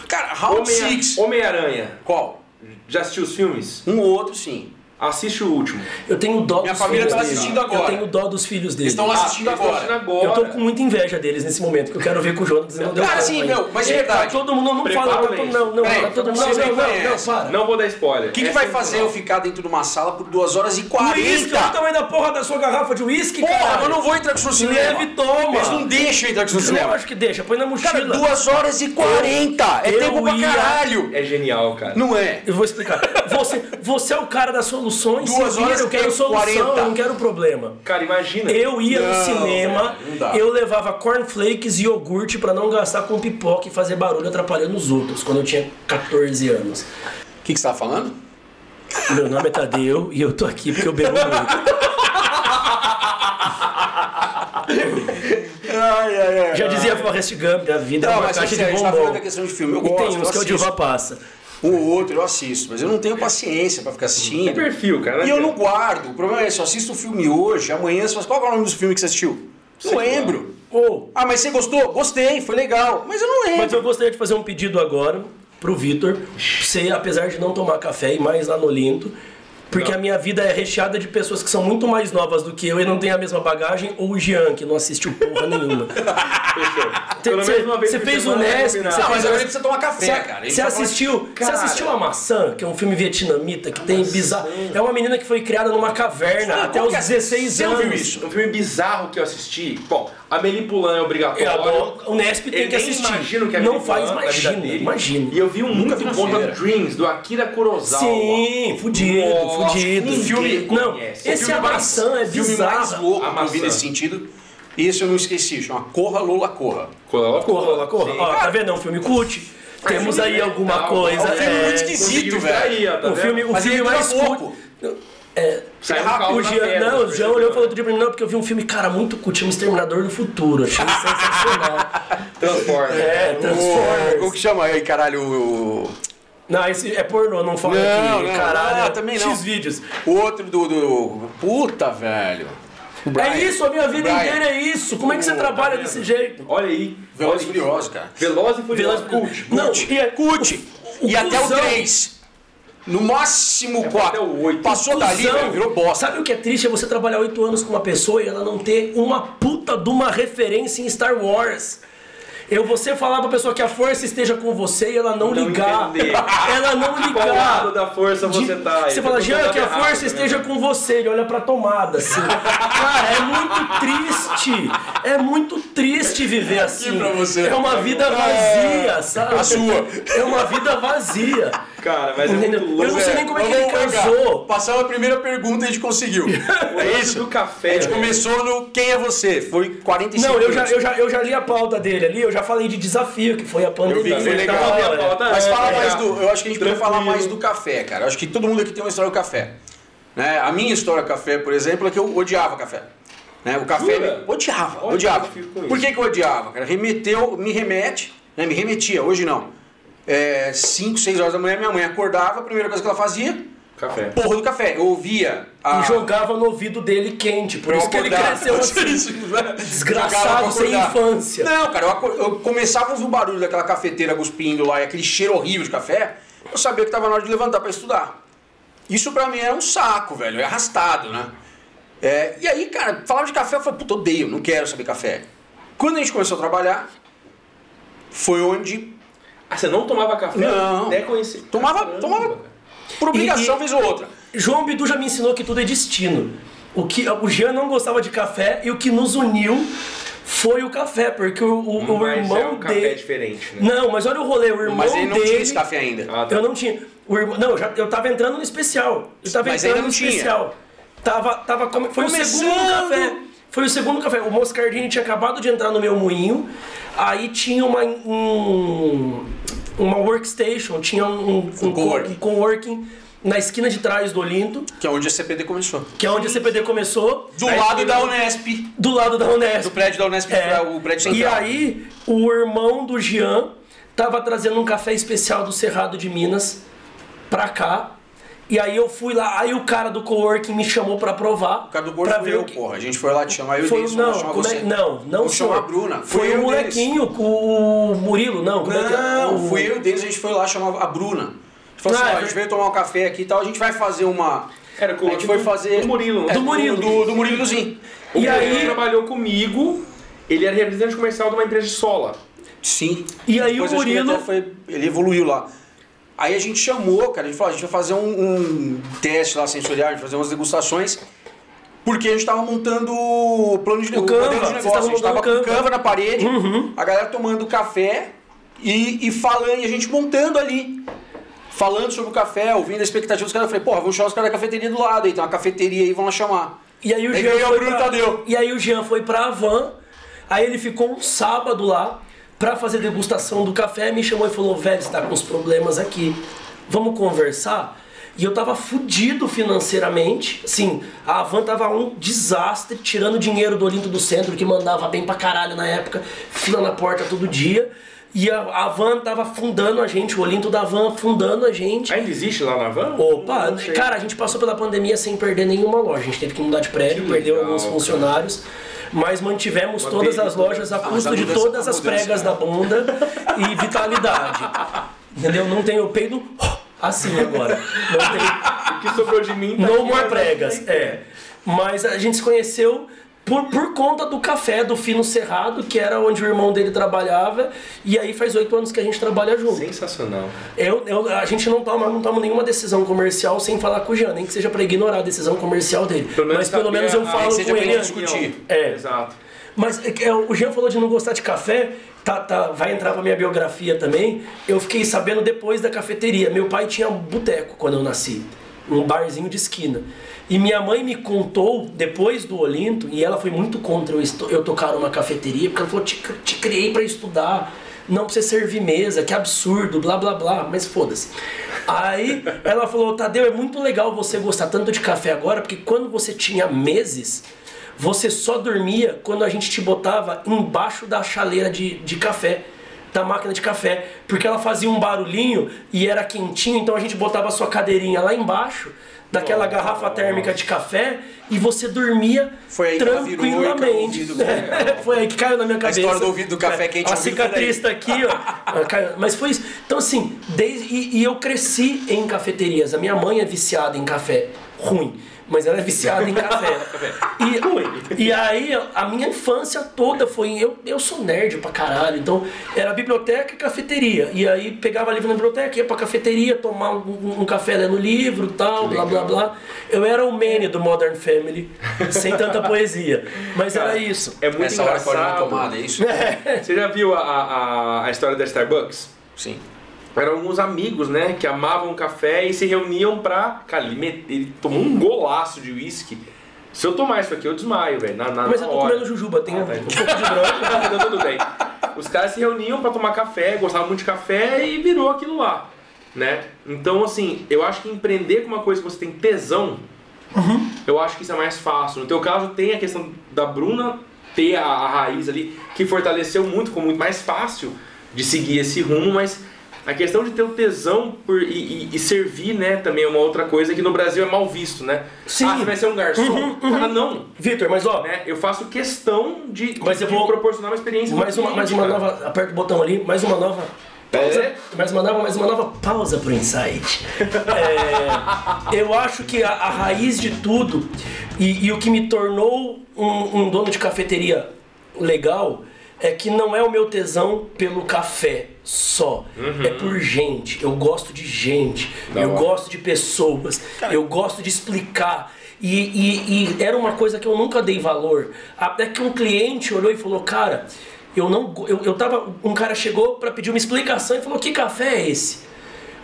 Cara, Round Homem- 6. Homem-Aranha. Qual? Já assistiu os filmes? Um ou outro, sim. Assiste o último. Eu tenho dó Minha dos família filhos tá dele. assistindo agora. Eu tenho dó dos filhos dele. Eles estão assistindo Ah, agora. assistindo Eu tô com muita inveja deles nesse momento, que eu quero ver com o Jonas não deu Cara, sim, meu, mas é Ei, verdade. Tá todo mundo, não, não Prepara fala, o tá não, não, Peraí, tá todo mundo, não, não, não, não, para. Não vou dar spoiler. O que, que vai é fazer eu ficar dentro de uma sala por 2 horas e Uísque, olha o 40? tamanho da porra da sua garrafa de uísque, Porra, cara. eu não vou entrar com no cinema. Leve toma. Eles não deixam eu entrar com isso no Eu cinema. acho que deixa, põe na mochila. Cara, 2 horas e 40! É eu tempo pra caralho! É genial, cara. Não é? Eu vou explicar. Você, você é o cara das soluções. Duas horas eu quero solução, 40. eu não quero problema. Cara, imagina. Eu ia no Não, cinema, velho, não dá. eu levava cornflakes e iogurte pra não gastar com pipoca e fazer barulho atrapalhando os outros, quando eu tinha 14 anos. O que, que você tá falando? Meu nome é Tadeu e eu tô aqui porque eu bebo muito. Ai, ai, ai. Já dizia Forrest Gump, a vida é Não, uma mas caixa assim, a de gente tá falando bombom. da questão de filme. Eu E gosto, tem uns eu que é o. Dilva passa. Um ou outro eu assisto, mas eu não tenho paciência pra ficar assistindo. É perfil, cara. E eu não guardo. O problema é esse, eu assisto o filme hoje, amanhã você fala, qual é o nome do filme que você assistiu? Não lembro. Ou, Ah, mas você gostou? Gostei, foi legal. Mas eu não lembro. mas eu gostaria de fazer um pedido agora pro Vitor. Você, apesar de não tomar café e mais lá no Olinto, porque Não. a minha vida é recheada de pessoas que são muito mais novas do que eu e não têm a mesma bagagem, ou o Jean, que não assistiu porra nenhuma. Cê- cê por fez o Nesp, combinar. cê Não, mas agora precisa tomar café, Você cara. Você falando- assistiu, você assistiu A Maçã, que é um filme vietnamita que tem bizarro. É uma menina que foi criada numa caverna até os é? 16 Você não anos. viu isso? Um filme bizarro que eu assisti. Bom, Amélie Poulain é É, obrigatório. o Nesp tem Eu que assistir. imagino que é Não Amélie faz, imagina, imagina. E eu vi um Nunca muito bom da Dreams, do Akira Kurosawa. Sim, fudido, Nossa, fudido. um filme Não, conhece. esse filme é a mais- maçã, é filme mais bizarro. louco A que eu vi nesse sentido. Esse eu não esqueci, chama Corra Lola Corra. Corra, Corra, corra. Ó, tá vendo? É um filme cult. Temos aí alguma é um coisa. filme é, muito esquisito. Conseguiu velho. ó, tá o filme, o filme mais pouco. É, Saiu rápido, o Jean, pedra, não, o Jean olhou e falou do não, porque eu vi um filme, cara, muito cult, chama Exterminador do Futuro. Achei sensacional. Transforma. É, Como Transformers. que chama aí, caralho, o, Não, esse é pornô, não fala Não, aqui. não, Caralho, não, também não. X vídeos. o outro do, do... Puta, velho. O Brian. É isso, a minha vida Brian. inteira é isso. Como é que você Pô, trabalha tá desse jeito? Olha aí. Veloz e. Furioso, cara. Veloz e Furioso. Veloz- Cult. Não, Cult. e é- Cult. o E até o cuzão- 3. No máximo É, 4. até o oito. Passou dali, velho, virou bosta. Sabe o que é triste? É você trabalhar oito anos com uma pessoa e ela não ter uma puta de uma referência em Star Wars. Eu você falar pra pessoa que a força esteja com você e ela não, Não ligar. entender. Ela não Qual lado ligar. da força De- você tá aí? Você fala, Tá Jean, que a força né? esteja com você. Ele olha pra tomada, assim. Cara, é muito triste. É muito triste viver assim. pra você. É uma vida vazia, sabe? A sua. É uma vida vazia. Cara, mas é muito Eu louco. não sei nem como é que ele casou. Passamos a primeira pergunta e a gente conseguiu. É isso? do café. A gente velho. começou no Quem é você? Foi 45 Não, eu já, minutos. eu, já, eu já li a pauta dele ali, eu já falei de desafio, que foi a pandemia. Eu vi que foi legal. tal, Eu pauta. Mas É, fala é, mais é. do. Eu acho que a gente poderia falar mais do café, cara. Eu acho que todo mundo aqui tem uma história do café. Né? A minha história do café, por exemplo, é que eu odiava café. Né? O café. Jura? Me... Odiava, Olha, odiava. eu Por que, que eu odiava, cara? Remeteu, me remete, né? Me remetia, hoje não. 5, 6 horas da manhã, minha mãe acordava, a primeira coisa que ela fazia, Café. porra do café. Eu ouvia a. E jogava no ouvido dele quente, por eu isso que ele cresceu assim. Jogava Desgraçado, sem infância. Não, cara, eu, eu começava a ouvir o barulho daquela cafeteira cuspindo lá e aquele cheiro horrível de café, eu sabia que tava na hora de levantar pra estudar. Isso pra mim era um saco, velho, é arrastado, né? É, e aí, cara, falava de café, eu falei, puta, odeio, não quero saber café. Quando a gente começou a trabalhar, foi onde Ah, você não tomava café? Não. Até conhecer. tomava, Caramba, tomava por obrigação, E- vez ou outra. João Bidu já me ensinou que tudo é destino. O, que, o Jean não gostava de café e o que nos uniu foi o café, porque o, o, o Mas irmão é um café dele. diferente, né? Não, mas olha o rolê, o irmão Mas ele não dele. tinha esse café ainda. Ah, tá. Eu não tinha. O irmão, não, já, eu tava entrando no especial. Eu tava Mas entrando ainda no não tinha. especial. Tava, tava come- foi o Começando. segundo café. Foi o segundo café. O Moscardini tinha acabado de entrar no meu moinho. Aí tinha uma um, uma workstation, tinha um, um, Um coworking. coworking na esquina de trás do Olinto, Que é onde a CPD começou. que é onde a CPD começou. Do Aí lado da Unesp. Do lado da Unesp. Do prédio da Unesp, É. o prédio E central. aí, o irmão do Jean tava trazendo um café especial do Cerrado de Minas pra cá. E aí eu fui lá, aí o cara do coworking me chamou pra provar. O cara do pra foi ver eu, o que... porra. A gente foi lá te chamar, eu Foi, e o Denis, não, como você. é, não, não, Vamos chamar a. Bruna. Foi eu o molequinho com o Murilo, não. é que é? Não, O- fui eu e o Denis, a gente foi lá chamar a Bruna. A gente falou Ah, assim, ó, é a gente veio tomar um café aqui e tal, a gente vai fazer uma... Era com a gente foi do- fazer. do Murilo, né? É, Do Murilo. Do, do Murilozinho. O E Murilo aí- trabalhou comigo, ele era representante comercial de uma empresa de sola. Sim. E aí Depois o ele Murilo- foi- ele evoluiu lá. Aí a gente chamou, cara, a gente falou, a gente vai fazer um, um teste lá sensorial, a gente vai fazer umas degustações. Porque a gente tava montando o plano de, O o Canva, de vocês negócio. A gente tava com Canva na parede, Uhum. a galera tomando café e, e falando, e a gente montando ali. Falando sobre o café, ouvindo a expectativa dos caras. Eu falei, porra, vamos chamar os caras da cafeteria do lado aí, tem uma cafeteria aí, vamos lá chamar. E aí o Jean foi pra... E aí o Jean foi pra Havan, aí ele ficou um sábado lá pra fazer degustação do café, me chamou e falou, velho, você tá com uns problemas aqui, vamos conversar? E eu tava fudido financeiramente, assim, a Havan tava um desastre, tirando dinheiro do Olinto do Centro, que mandava bem pra caralho na época, fila na porta todo dia, e a a Havan tava fundando a gente, o Olinto da Havan fundando a gente. Ainda existe lá na van? Opa, cara, a gente passou pela pandemia sem perder nenhuma loja. A gente teve que mudar de prédio, Que perdeu legal, alguns cara. Mas mantivemos todas as lojas a Ah, custo de todas as pregas cara. da bunda e vitalidade. Entendeu? Não tem o peido assim agora. Não tem O que sobrou de mim tá no aqui, more mas- pregas, é. Mas a gente se conheceu por, por conta do café do Fino Cerrado, que era onde o irmão dele trabalhava, e aí faz oito anos que a gente trabalha junto. Sensacional. Eu, eu- a gente não toma, não toma nenhuma decisão comercial sem falar com o Jean, nem que seja pra ignorar a decisão comercial dele. Pelo Mas pelo menos eu falo com ele. discutir. É. Exato. Mas é é, o Jean falou de não gostar de café, tá, tá, vai entrar pra minha biografia também. Eu fiquei sabendo depois da cafeteria. Meu pai tinha um boteco quando eu nasci, um barzinho de esquina. E minha mãe me contou depois do Olinto, e ela foi muito contra eu, eu tocar numa cafeteria, porque ela falou: te, te criei pra estudar. Não pra você servir mesa, que absurdo, blá blá blá, mas foda-se. Aí ela falou: Tadeu, é muito legal você gostar tanto de café agora, porque quando você tinha meses, você só dormia quando a gente te botava embaixo da chaleira de, de café, da máquina de café, porque ela fazia um barulhinho e era quentinho, então a gente botava a sua cadeirinha lá embaixo daquela garrafa térmica de café e você dormia Foi aí ela virou tranquilamente. ouvido. Foi aí que caiu na minha cabeça. história do ouvido do café quente A cicatriz tá aqui, ó. Ah, caiu. Mas foi isso. Então, assim, desde, e, e eu cresci em cafeterias. A minha mãe é viciada em café. Ruim. Mas ela é viciada em café. E, e aí, a minha infância toda foi. Eu, eu sou nerd pra caralho. Então, era biblioteca e cafeteria. E aí, pegava livro na biblioteca, ia pra cafeteria, tomar um, um café lendo livro e tal, blá blá blá. Eu era o Manny do Modern Family, sem tanta poesia. Mas era isso. É muito Essa hora engraçado. tomada, é isso? Você já viu a, a, a história da Starbucks? Sim. Eram alguns amigos, né, que amavam café e se reuniam pra. Cara, ele, met- ele tomou um golaço de uísque. Se eu tomar isso aqui, eu desmaio, velho. Na, na Mas eu tô hora. comendo jujuba, tem Ah, um velho. pouco de droga. Então tudo bem. Os caras se reuniam pra tomar café, gostavam muito de café e virou aquilo lá, né? Então, assim, eu acho que empreender com uma coisa que você tem tesão, eu acho que isso é mais fácil. No teu caso, tem a questão da Bruna ter a, a raiz ali, que fortaleceu muito, ficou muito mais fácil de seguir esse rumo, mas a questão de ter o tesão por, e, e- e servir, né, também é uma outra coisa que no Brasil é mal visto, né? Sim. Ah, você vai ser um garçom? Cara, não. Vitor, mas ó, Né? Eu faço questão de, Mas eu de vou- proporcionar uma experiência mais uma, mais uma cara. nova. Aperta o botão ali, mais uma nova. Pausa. É? Mais uma nova, mais uma nova pausa pro insight. É, eu acho que a, a raiz de tudo e, e o que me tornou um, um dono de cafeteria legal é que não é o meu tesão pelo café só. É por gente. Eu gosto de gente. Da eu hora. gosto de pessoas. Eu gosto de explicar. E, e- e era uma coisa que eu nunca dei valor. Até que um cliente olhou e falou, cara, eu não. Eu, eu tava. Um cara chegou para pedir uma explicação e falou, que café é esse?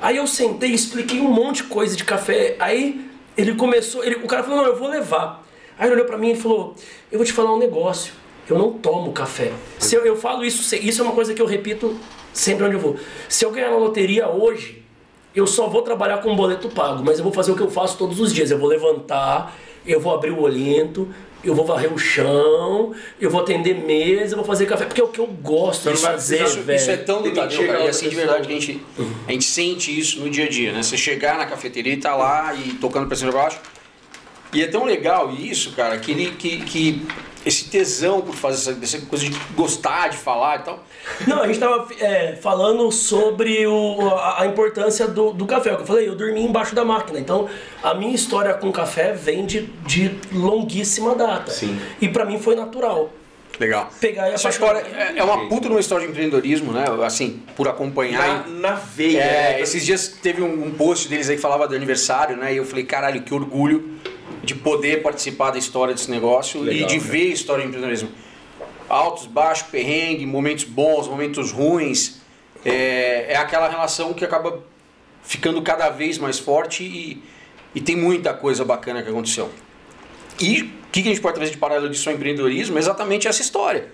Aí eu sentei e expliquei um monte de coisa de café. Aí ele começou. Ele, o cara falou, não, eu vou levar. Aí ele olhou pra mim e falou, eu vou te falar um negócio. Eu não tomo café. Se eu, eu falo isso, isso é uma coisa que eu repito sempre onde eu vou. Se eu ganhar na loteria hoje, eu só vou trabalhar com um boleto pago, mas eu vou fazer o que eu faço todos os dias. Eu vou levantar, eu vou abrir o olhinto, eu vou varrer o chão, eu vou atender mesa, eu vou fazer café, porque é o que eu gosto de fazer, precisar- velho. Isso é tão do Tadeu, cara. E assim, de verdade, que a gente, a gente sente isso no dia a dia, né? Você chegar na cafeteria e tá lá e tocando pra cima e pra baixo. E é tão legal isso, cara, que ele, que, que esse tesão por fazer essa, essa coisa de gostar de falar e tal. Não, a gente tava é, falando sobre o, a, a importância do, do café. Eu falei, eu dormi embaixo da máquina. Então, a minha história com café vem de, de longuíssima data. Sim. E pra mim foi natural. Legal. Pegar e Essa história é, é uma puta numa história de empreendedorismo, né? Assim, por acompanhar. Na, na veia. É, né? esses dias teve um, um post deles aí que falava do aniversário, né? E eu falei, caralho, que orgulho de poder participar da história desse negócio e Legal, de né? ver a história do empreendedorismo. Altos, baixos, perrengue, momentos bons, momentos ruins. É, é aquela relação que acaba ficando cada vez mais forte e, e tem muita coisa bacana que aconteceu. E o que que a gente pode trazer de paralelo disso ao empreendedorismo? É exatamente essa história.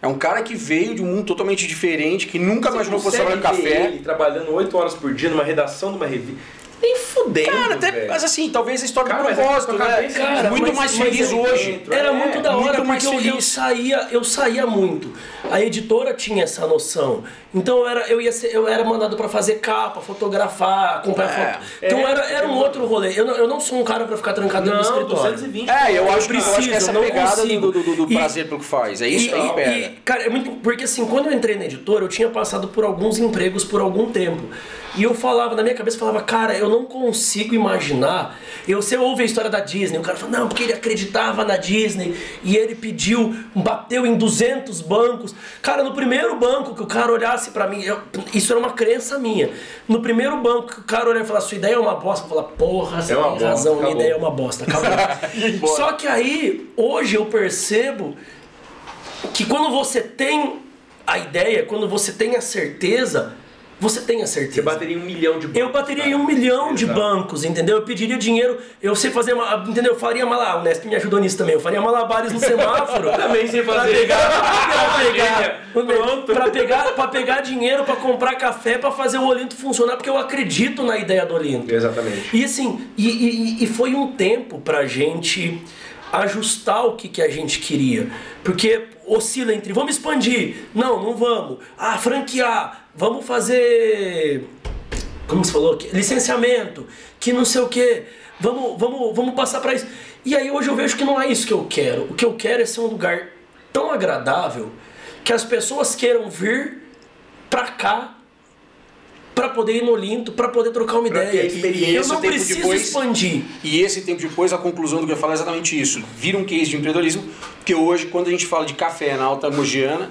É um cara que veio de um mundo totalmente diferente, que nunca Você imaginou que fosse trabalhar ver café. Ele trabalhando 8 horas por dia numa redação de uma revista. Nem fudendo. Cara, até, velho. mas assim, talvez a história Cara, do é propósito, né? Cara, muito mas- mais mas feliz hoje. dentro, Era É, muito da hora muito porque eu, eu saía, eu saía muito. A editora tinha essa noção. Então eu era, eu ia ser- eu era mandado pra fazer capa, fotografar, acompanhar É. foto. Então É, era, era um é. outro rolê. Eu não, eu não sou um cara pra ficar trancado Não, escritório. 220. É, eu acho, que, eu acho que preciso, essa não pegada consigo. do, do, do E- prazer pelo que faz. É isso E- aí, e- pega. e, cara, é muito. Porque assim, quando eu entrei na editora, eu tinha passado por alguns empregos por algum tempo. E eu falava, na minha cabeça, falava, cara, eu não consigo imaginar. Eu, você ouve a história da Disney, o cara fala, não, porque ele acreditava na Disney e ele pediu, bateu em 200 bancos. Cara, no primeiro banco que o cara olhasse pra mim, eu- isso era uma crença minha. No primeiro banco que o cara olhar e falar, sua ideia é uma bosta, eu falar, porra, você É uma tem bosta, razão, minha ideia é uma bosta, acabou. Só que aí, hoje eu percebo que quando você tem a ideia, quando você tem a certeza, você tem a certeza. Você bateria um milhão de Eu bateria em um milhão de Exato. bancos, entendeu? Eu pediria dinheiro, eu sei fazer, entendeu? Eu faria malabar, o Nesp me ajudou nisso também, eu faria malabares no semáforo. Também sei Pra fazer. pegar, pra pegar, Pronto. pra pegar, pra pegar dinheiro, pra comprar café, pra fazer o Olinto funcionar, porque eu acredito na ideia do Olinto. Exatamente. E assim, e, e- e foi um tempo pra gente ajustar o que, que a gente queria. Porque oscila entre vamos expandir, não, não vamos. Ah, franquear, vamos fazer. Como você falou? Licenciamento, que não sei o que. Vamos, vamos, vamos passar pra isso. E aí hoje eu vejo que não é isso que eu quero. O que eu quero é ser um lugar tão agradável que as pessoas queiram vir pra cá pra poder ir no Olinto, pra poder trocar uma Pra ter ideia. a experiência, eu não preciso depois- expandir. E esse tempo depois, a conclusão do que eu falo é exatamente isso. Vira um case de empreendedorismo, porque hoje, quando a gente fala de café na Alta Mogiana,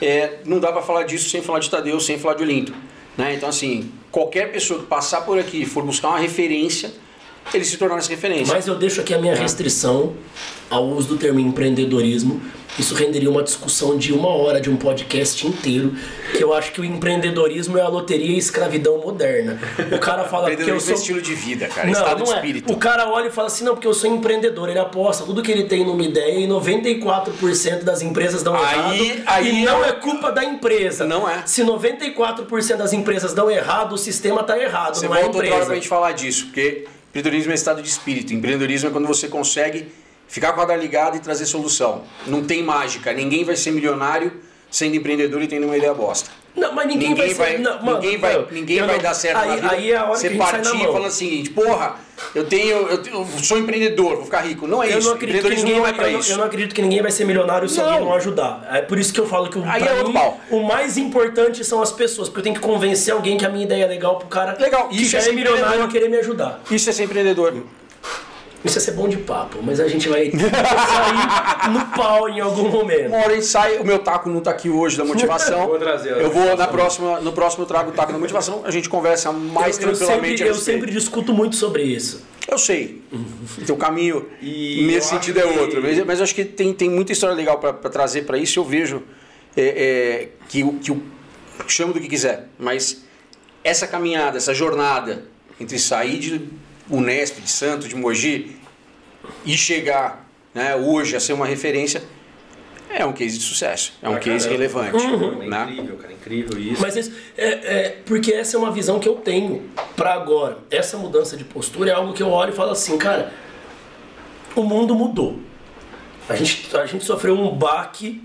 é, não dá para falar disso sem falar de Tadeu, sem falar de Olinto. Né? Então, assim, qualquer pessoa que passar por aqui e for buscar uma referência, ele se tornar essa referência. Mas eu deixo aqui a minha restrição ao uso do termo empreendedorismo. Isso renderia uma discussão de uma hora de um podcast inteiro. Que eu acho que o empreendedorismo é a loteria e escravidão moderna. O cara fala que eu é sou. estilo de vida, cara. Não, estado não de é. espírito. O cara olha e fala assim, não, porque eu sou empreendedor, ele aposta tudo que ele tem numa ideia e 94% das empresas dão Aí- errado. aí e não é- é culpa da empresa. Não é. Se 94% das empresas dão errado, o sistema tá errado, Você não é a volta outra hora empresa. pra gente falar disso, porque empreendedorismo é estado de espírito. Empreendedorismo é quando você consegue ficar com a ligado e trazer solução. Não tem mágica. Ninguém vai ser milionário sendo empreendedor e tendo uma ideia bosta. Não, mas ninguém, Ninguém vai, vai, ser, não, mano, ninguém vai, não, ninguém eu vai não- dar certo aí, na vida. Aí é a hora você que partir e falar o seguinte, porra, eu tenho, eu, eu sou empreendedor, vou ficar rico. Não é Eu isso. não, acredito que ninguém vai, é pra eu, não, isso. eu não acredito que ninguém vai ser milionário se Não. alguém não ajudar. É por isso que eu falo que o, Aí é outro mim, pau. o mais importante são as pessoas, porque eu tenho que convencer alguém que a minha ideia é legal pro cara Legal, que isso já é é ser milionário querer me ajudar. Isso é ser empreendedor. Isso é ser bom de papo, mas a gente vai sair no pau em algum momento. Uma hora a gente sai, o meu taco não tá aqui hoje da motivação. Vou trazer eu vou na próxima, no próximo eu trago o taco da motivação, a gente conversa mais eu, eu tranquilamente. sempre, eu sempre discuto muito sobre isso. Eu sei. Teu caminho E nesse sentido é que- outro. Mas, mas eu acho que tem, tem muita história legal para trazer para isso. Eu vejo é, é, que, o, que o. Chama do que quiser. Mas essa caminhada, essa jornada entre sair de Unesp, de Santo, de Mogi e chegar né, hoje a ser uma referência é um case de sucesso. É um Pra case caramba. relevante. É Né? incrível, cara, incrível isso. Mas isso, é, é, porque essa é uma visão que eu tenho pra agora. Essa mudança de postura é algo que eu olho e falo assim, cara, o mundo mudou. A gente, a gente sofreu um baque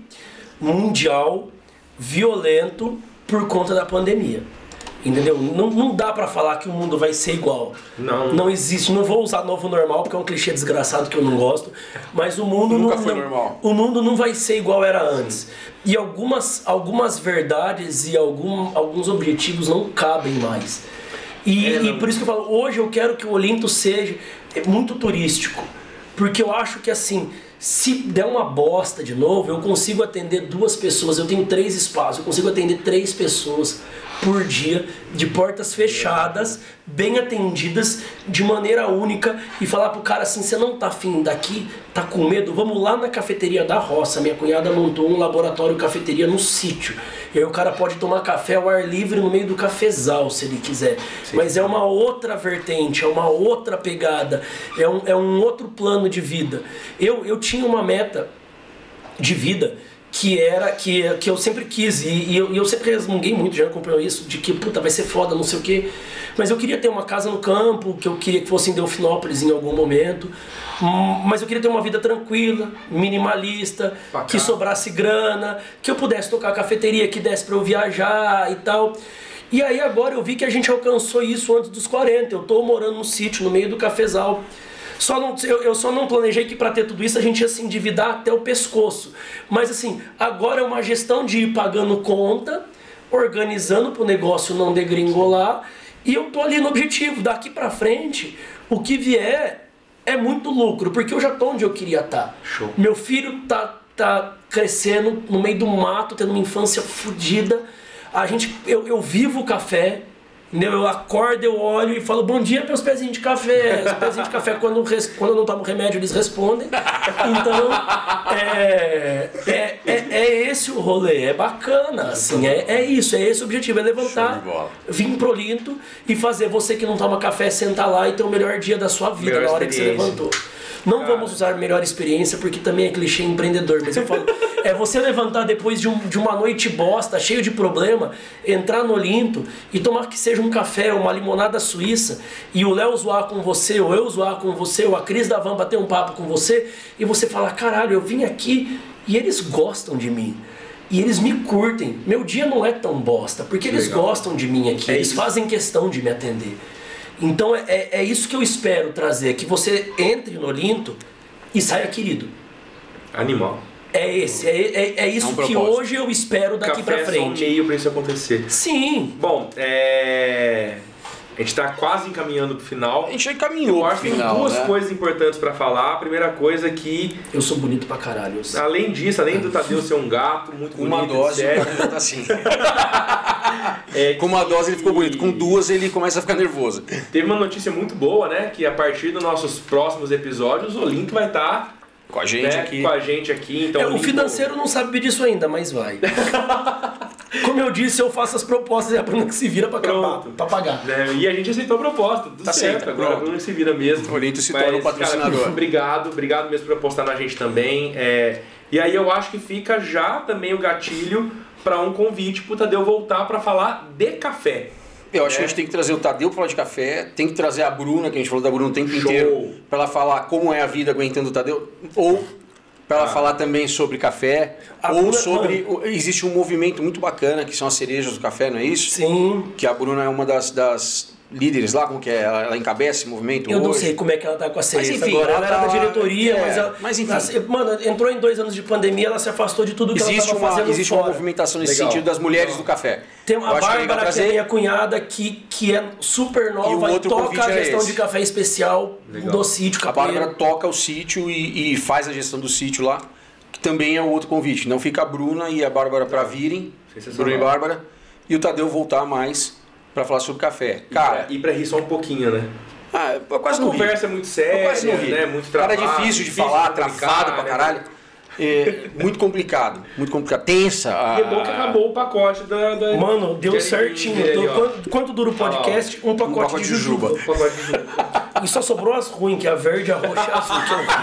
mundial violento por conta da pandemia. Entendeu? Não, não dá pra falar que o mundo vai ser igual. Não. Não existe. Não vou usar novo normal, porque é um clichê desgraçado que eu não gosto. Mas o mundo Nunca não, foi não- normal. O mundo não vai ser igual era antes. E algumas, algumas verdades e algum, alguns objetivos não cabem mais. E, É, e por isso que eu falo, hoje eu quero que o Olinto seja muito turístico. Porque eu acho que assim, se der uma bosta de novo, eu consigo atender duas pessoas. Eu tenho três espaços, eu consigo atender três pessoas por dia, de portas fechadas, bem atendidas, de maneira única, e falar pro cara assim: você não tá afim daqui, tá com medo? Vamos lá na cafeteria da roça. Minha cunhada montou um laboratório cafeteria no sítio. E aí o cara pode tomar café ao ar livre no meio do cafezal, se ele quiser. Mas é uma outra vertente, é uma outra pegada, é um, é um outro plano de vida. Eu, eu tinha uma meta de vida que era que, que eu sempre quis e, e eu, eu sempre resmunguei muito, já acompanhou isso, de que puta vai ser foda, não sei o quê. Mas eu queria ter uma casa no campo, que eu queria que fosse em Delfinópolis em algum momento. Mas eu queria ter uma vida tranquila, minimalista, Pacata. que sobrasse grana, que eu pudesse tocar cafeteria, que desse pra eu viajar e tal. E aí agora eu vi que a gente alcançou isso antes dos 40. Eu tô morando no sítio, no meio do cafezal. Só não, eu, eu só não planejei que para ter tudo isso a gente ia se endividar até o pescoço. Mas assim, agora é uma gestão de ir pagando conta, organizando para o negócio não degringolar. E eu tô ali no objetivo. Daqui para frente, o que vier é muito lucro, porque eu já tô onde eu queria estar. Show. Meu filho tá, tá crescendo no meio do mato, tendo uma infância fodida. A gente, eu, eu vivo o café. Entendeu? Eu acordo, eu olho e falo bom dia para os pezinhos de café. Os pezinhos de café, quando, quando eu não tomo remédio, eles respondem. Então, é, é, é, é esse o rolê. É bacana, assim. É, é isso, é esse o objetivo. É levantar, vir pro Linto e fazer você que não toma café sentar lá e ter o melhor dia da sua vida Melhor na hora que você levantou. Não vamos usar melhor experiência porque também é clichê empreendedor, mas eu falo, é você levantar depois de, um- de uma noite bosta, cheio de problema, entrar no Olinto e tomar que seja um café, uma limonada suíça, e o Léo zoar com você, ou eu zoar com você, ou a Cris da Van bater um papo com você, e você falar, caralho, eu vim aqui e eles gostam de mim. E eles me curtem. Meu dia não é tão bosta, porque eles Legal. gostam de mim aqui. É eles isso. fazem questão de me atender. Então é, é, é isso que eu espero trazer, que você entre no Olinto e saia querido. Animal. É esse, é, é, é isso É um que propósito. hoje eu espero daqui Café pra é só um frente. meio pra isso acontecer. Sim, Bom, é... A gente tá quase encaminhando pro final. A gente já encaminhou Eu acho que tem duas né? coisas importantes pra falar. A primeira coisa é que, eu sou bonito pra caralho. eu sei. além disso, além do Tadeu ser um gato muito Com uma bonito, dose, o etc, tá assim. é Com uma dose ele ficou bonito, com duas ele começa a ficar nervoso. Teve uma notícia muito boa, né? Que a partir dos nossos próximos episódios, o Link vai estar Com a gente aqui. com a gente aqui. Então, É, o financeiro não sabe disso ainda, mas vai. Como eu disse, eu faço as propostas e a Bruna que se vira pra, acabar, pra pagar. né, E a gente aceitou a proposta, tudo Tá certo. certo, Agora pronto. a Bruna se vira mesmo. O Olinto se torna um patrocinador. Cara, obrigado, obrigado mesmo por apostar na gente também. É, e aí eu acho que fica já também o gatilho para um convite pro Tadeu voltar para falar de café. Eu acho que É. a gente tem que trazer o Tadeu pra falar de café, tem que trazer a Bruna, que a gente falou da Bruna o tempo Show. inteiro, pra ela falar como é a vida aguentando o Tadeu, ou pra ela Ah. falar também sobre café, A ou Bruna- sobre. Existe um movimento muito bacana que são as cerejas do café, não é isso? Sim, Que a Bruna é uma das, das líderes lá, como que é? Ela, ela encabeça esse movimento eu não hoje. sei como é que ela tá com a cereja enfim, agora. Ela, ela era tá da lá- diretoria, é, mas ela. mas enfim. ela se- mano, entrou em dois anos de pandemia, ela se afastou de tudo que Existe, ela tava uma, fazendo existe uma fora. movimentação nesse Legal. sentido das mulheres Legal. do café. Tem Eu a acho que é legal Bárbara, que é minha cunhada, que, que é super E o nova e, outro toca convite a é gestão esse. de café especial Legal. do sítio A. Bárbara toca o sítio e, e faz a gestão do sítio lá, que também é o outro convite. Não fica a Bruna e a Bárbara para virem. Bruna e Bárbara, e o Tadeu voltar mais para falar sobre café. E Cara, pra- e pra rir só um pouquinho, né? ah, eu quase a não ri. conversa é muito Eu séria, quase não ri. né? Muito Cara, é difícil de falar, travado pra né? caralho. É, muito complicado, muito complicado. Tensa. a- E é bom que acabou o pacote da. da Mano, deu de certinho. Deu- quanto, quanto dura o podcast? Um pacote, pacote de de jujuba. juba. O pacote de jugo. E só sobrou as ruins, que é a verde, a roxa e a azul, que é horrível.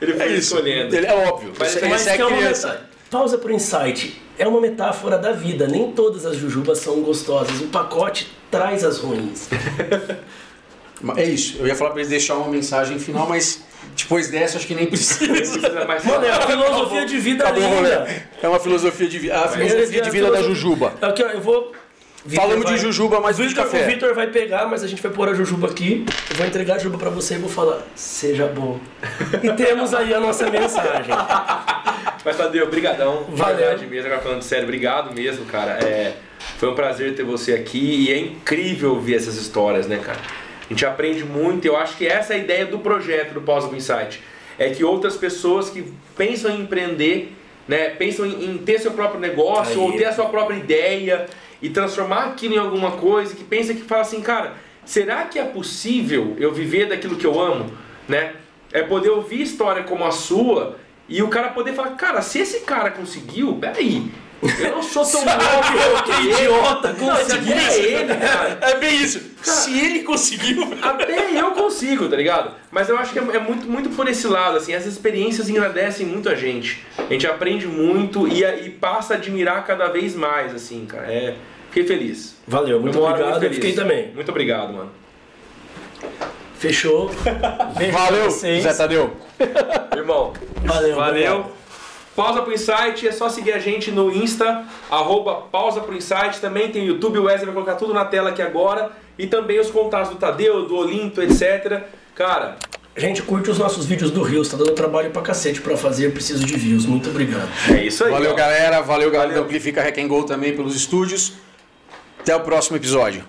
Ele foi É isso. escolhendo. Ele é óbvio. Mas- Esse- mas esse é que é uma criança. meta- Pausa pro insight. É uma metáfora da vida. Nem todas as jujubas são gostosas. O pacote traz as ruins. É isso, eu ia falar pra eles deixar uma mensagem final, mas depois dessa acho que nem precisa. Mano, é a falar. filosofia de vida Acabou linda. É uma filosofia de vida. A filosofia de vida da Jujuba. Aqui, ó, eu vou. Vitor Falamos de vai- Jujuba, mas o de Vitor, café. o Vitor vai pegar, mas a gente vai pôr a Jujuba aqui. Eu vou entregar a Jujuba pra você e vou falar, seja bom. E temos aí a nossa mensagem. Mas Tadeu, brigadão. De Valeu. verdade mesmo, agora falando sério, obrigado mesmo, cara. É, foi um prazer ter você aqui e é incrível ouvir essas histórias, né, cara? A gente aprende muito eu acho que essa é a ideia do projeto do Pós Insight. É que outras pessoas que pensam em empreender, né, pensam em, em ter seu próprio negócio Aí. ou ter a sua própria ideia e transformar aquilo em alguma coisa, que pensa que fala assim, cara, será que é possível eu viver daquilo que eu amo, né? É poder ouvir história como a sua e o cara poder falar, cara, se esse cara conseguiu, peraí, eu não sou tão louco que idiota conseguiu isso. ele, cara. É bem isso. Se ele conseguiu. Até eu consigo, tá ligado? Mas eu acho que é, é muito, muito por esse lado, assim, essas experiências engrandecem muito a gente. A gente aprende muito e, e passa a admirar cada vez mais, assim, cara. É, fiquei feliz. Valeu, muito hora obrigado. Eu feliz. fiquei também. Muito obrigado, mano. Fechou. Beijo pra Valeu, vocês. Zé Tadeu. Irmão, Valeu. valeu. Pausa pro Insight, é só seguir a gente no Insta, arroba pausa pro Insight. Também tem o YouTube, o Wesley vai colocar tudo na tela aqui agora. E também os contatos do Tadeu, do Olinto, etc. Cara, Gente, curte os nossos vídeos do Rios. Tá dando trabalho pra cacete pra fazer. Eu preciso de views. Muito obrigado. é isso aí. Valeu, ó. galera. Valeu, galera Valeu. do Amplifica Hack and Go também pelos estúdios. Até o próximo episódio.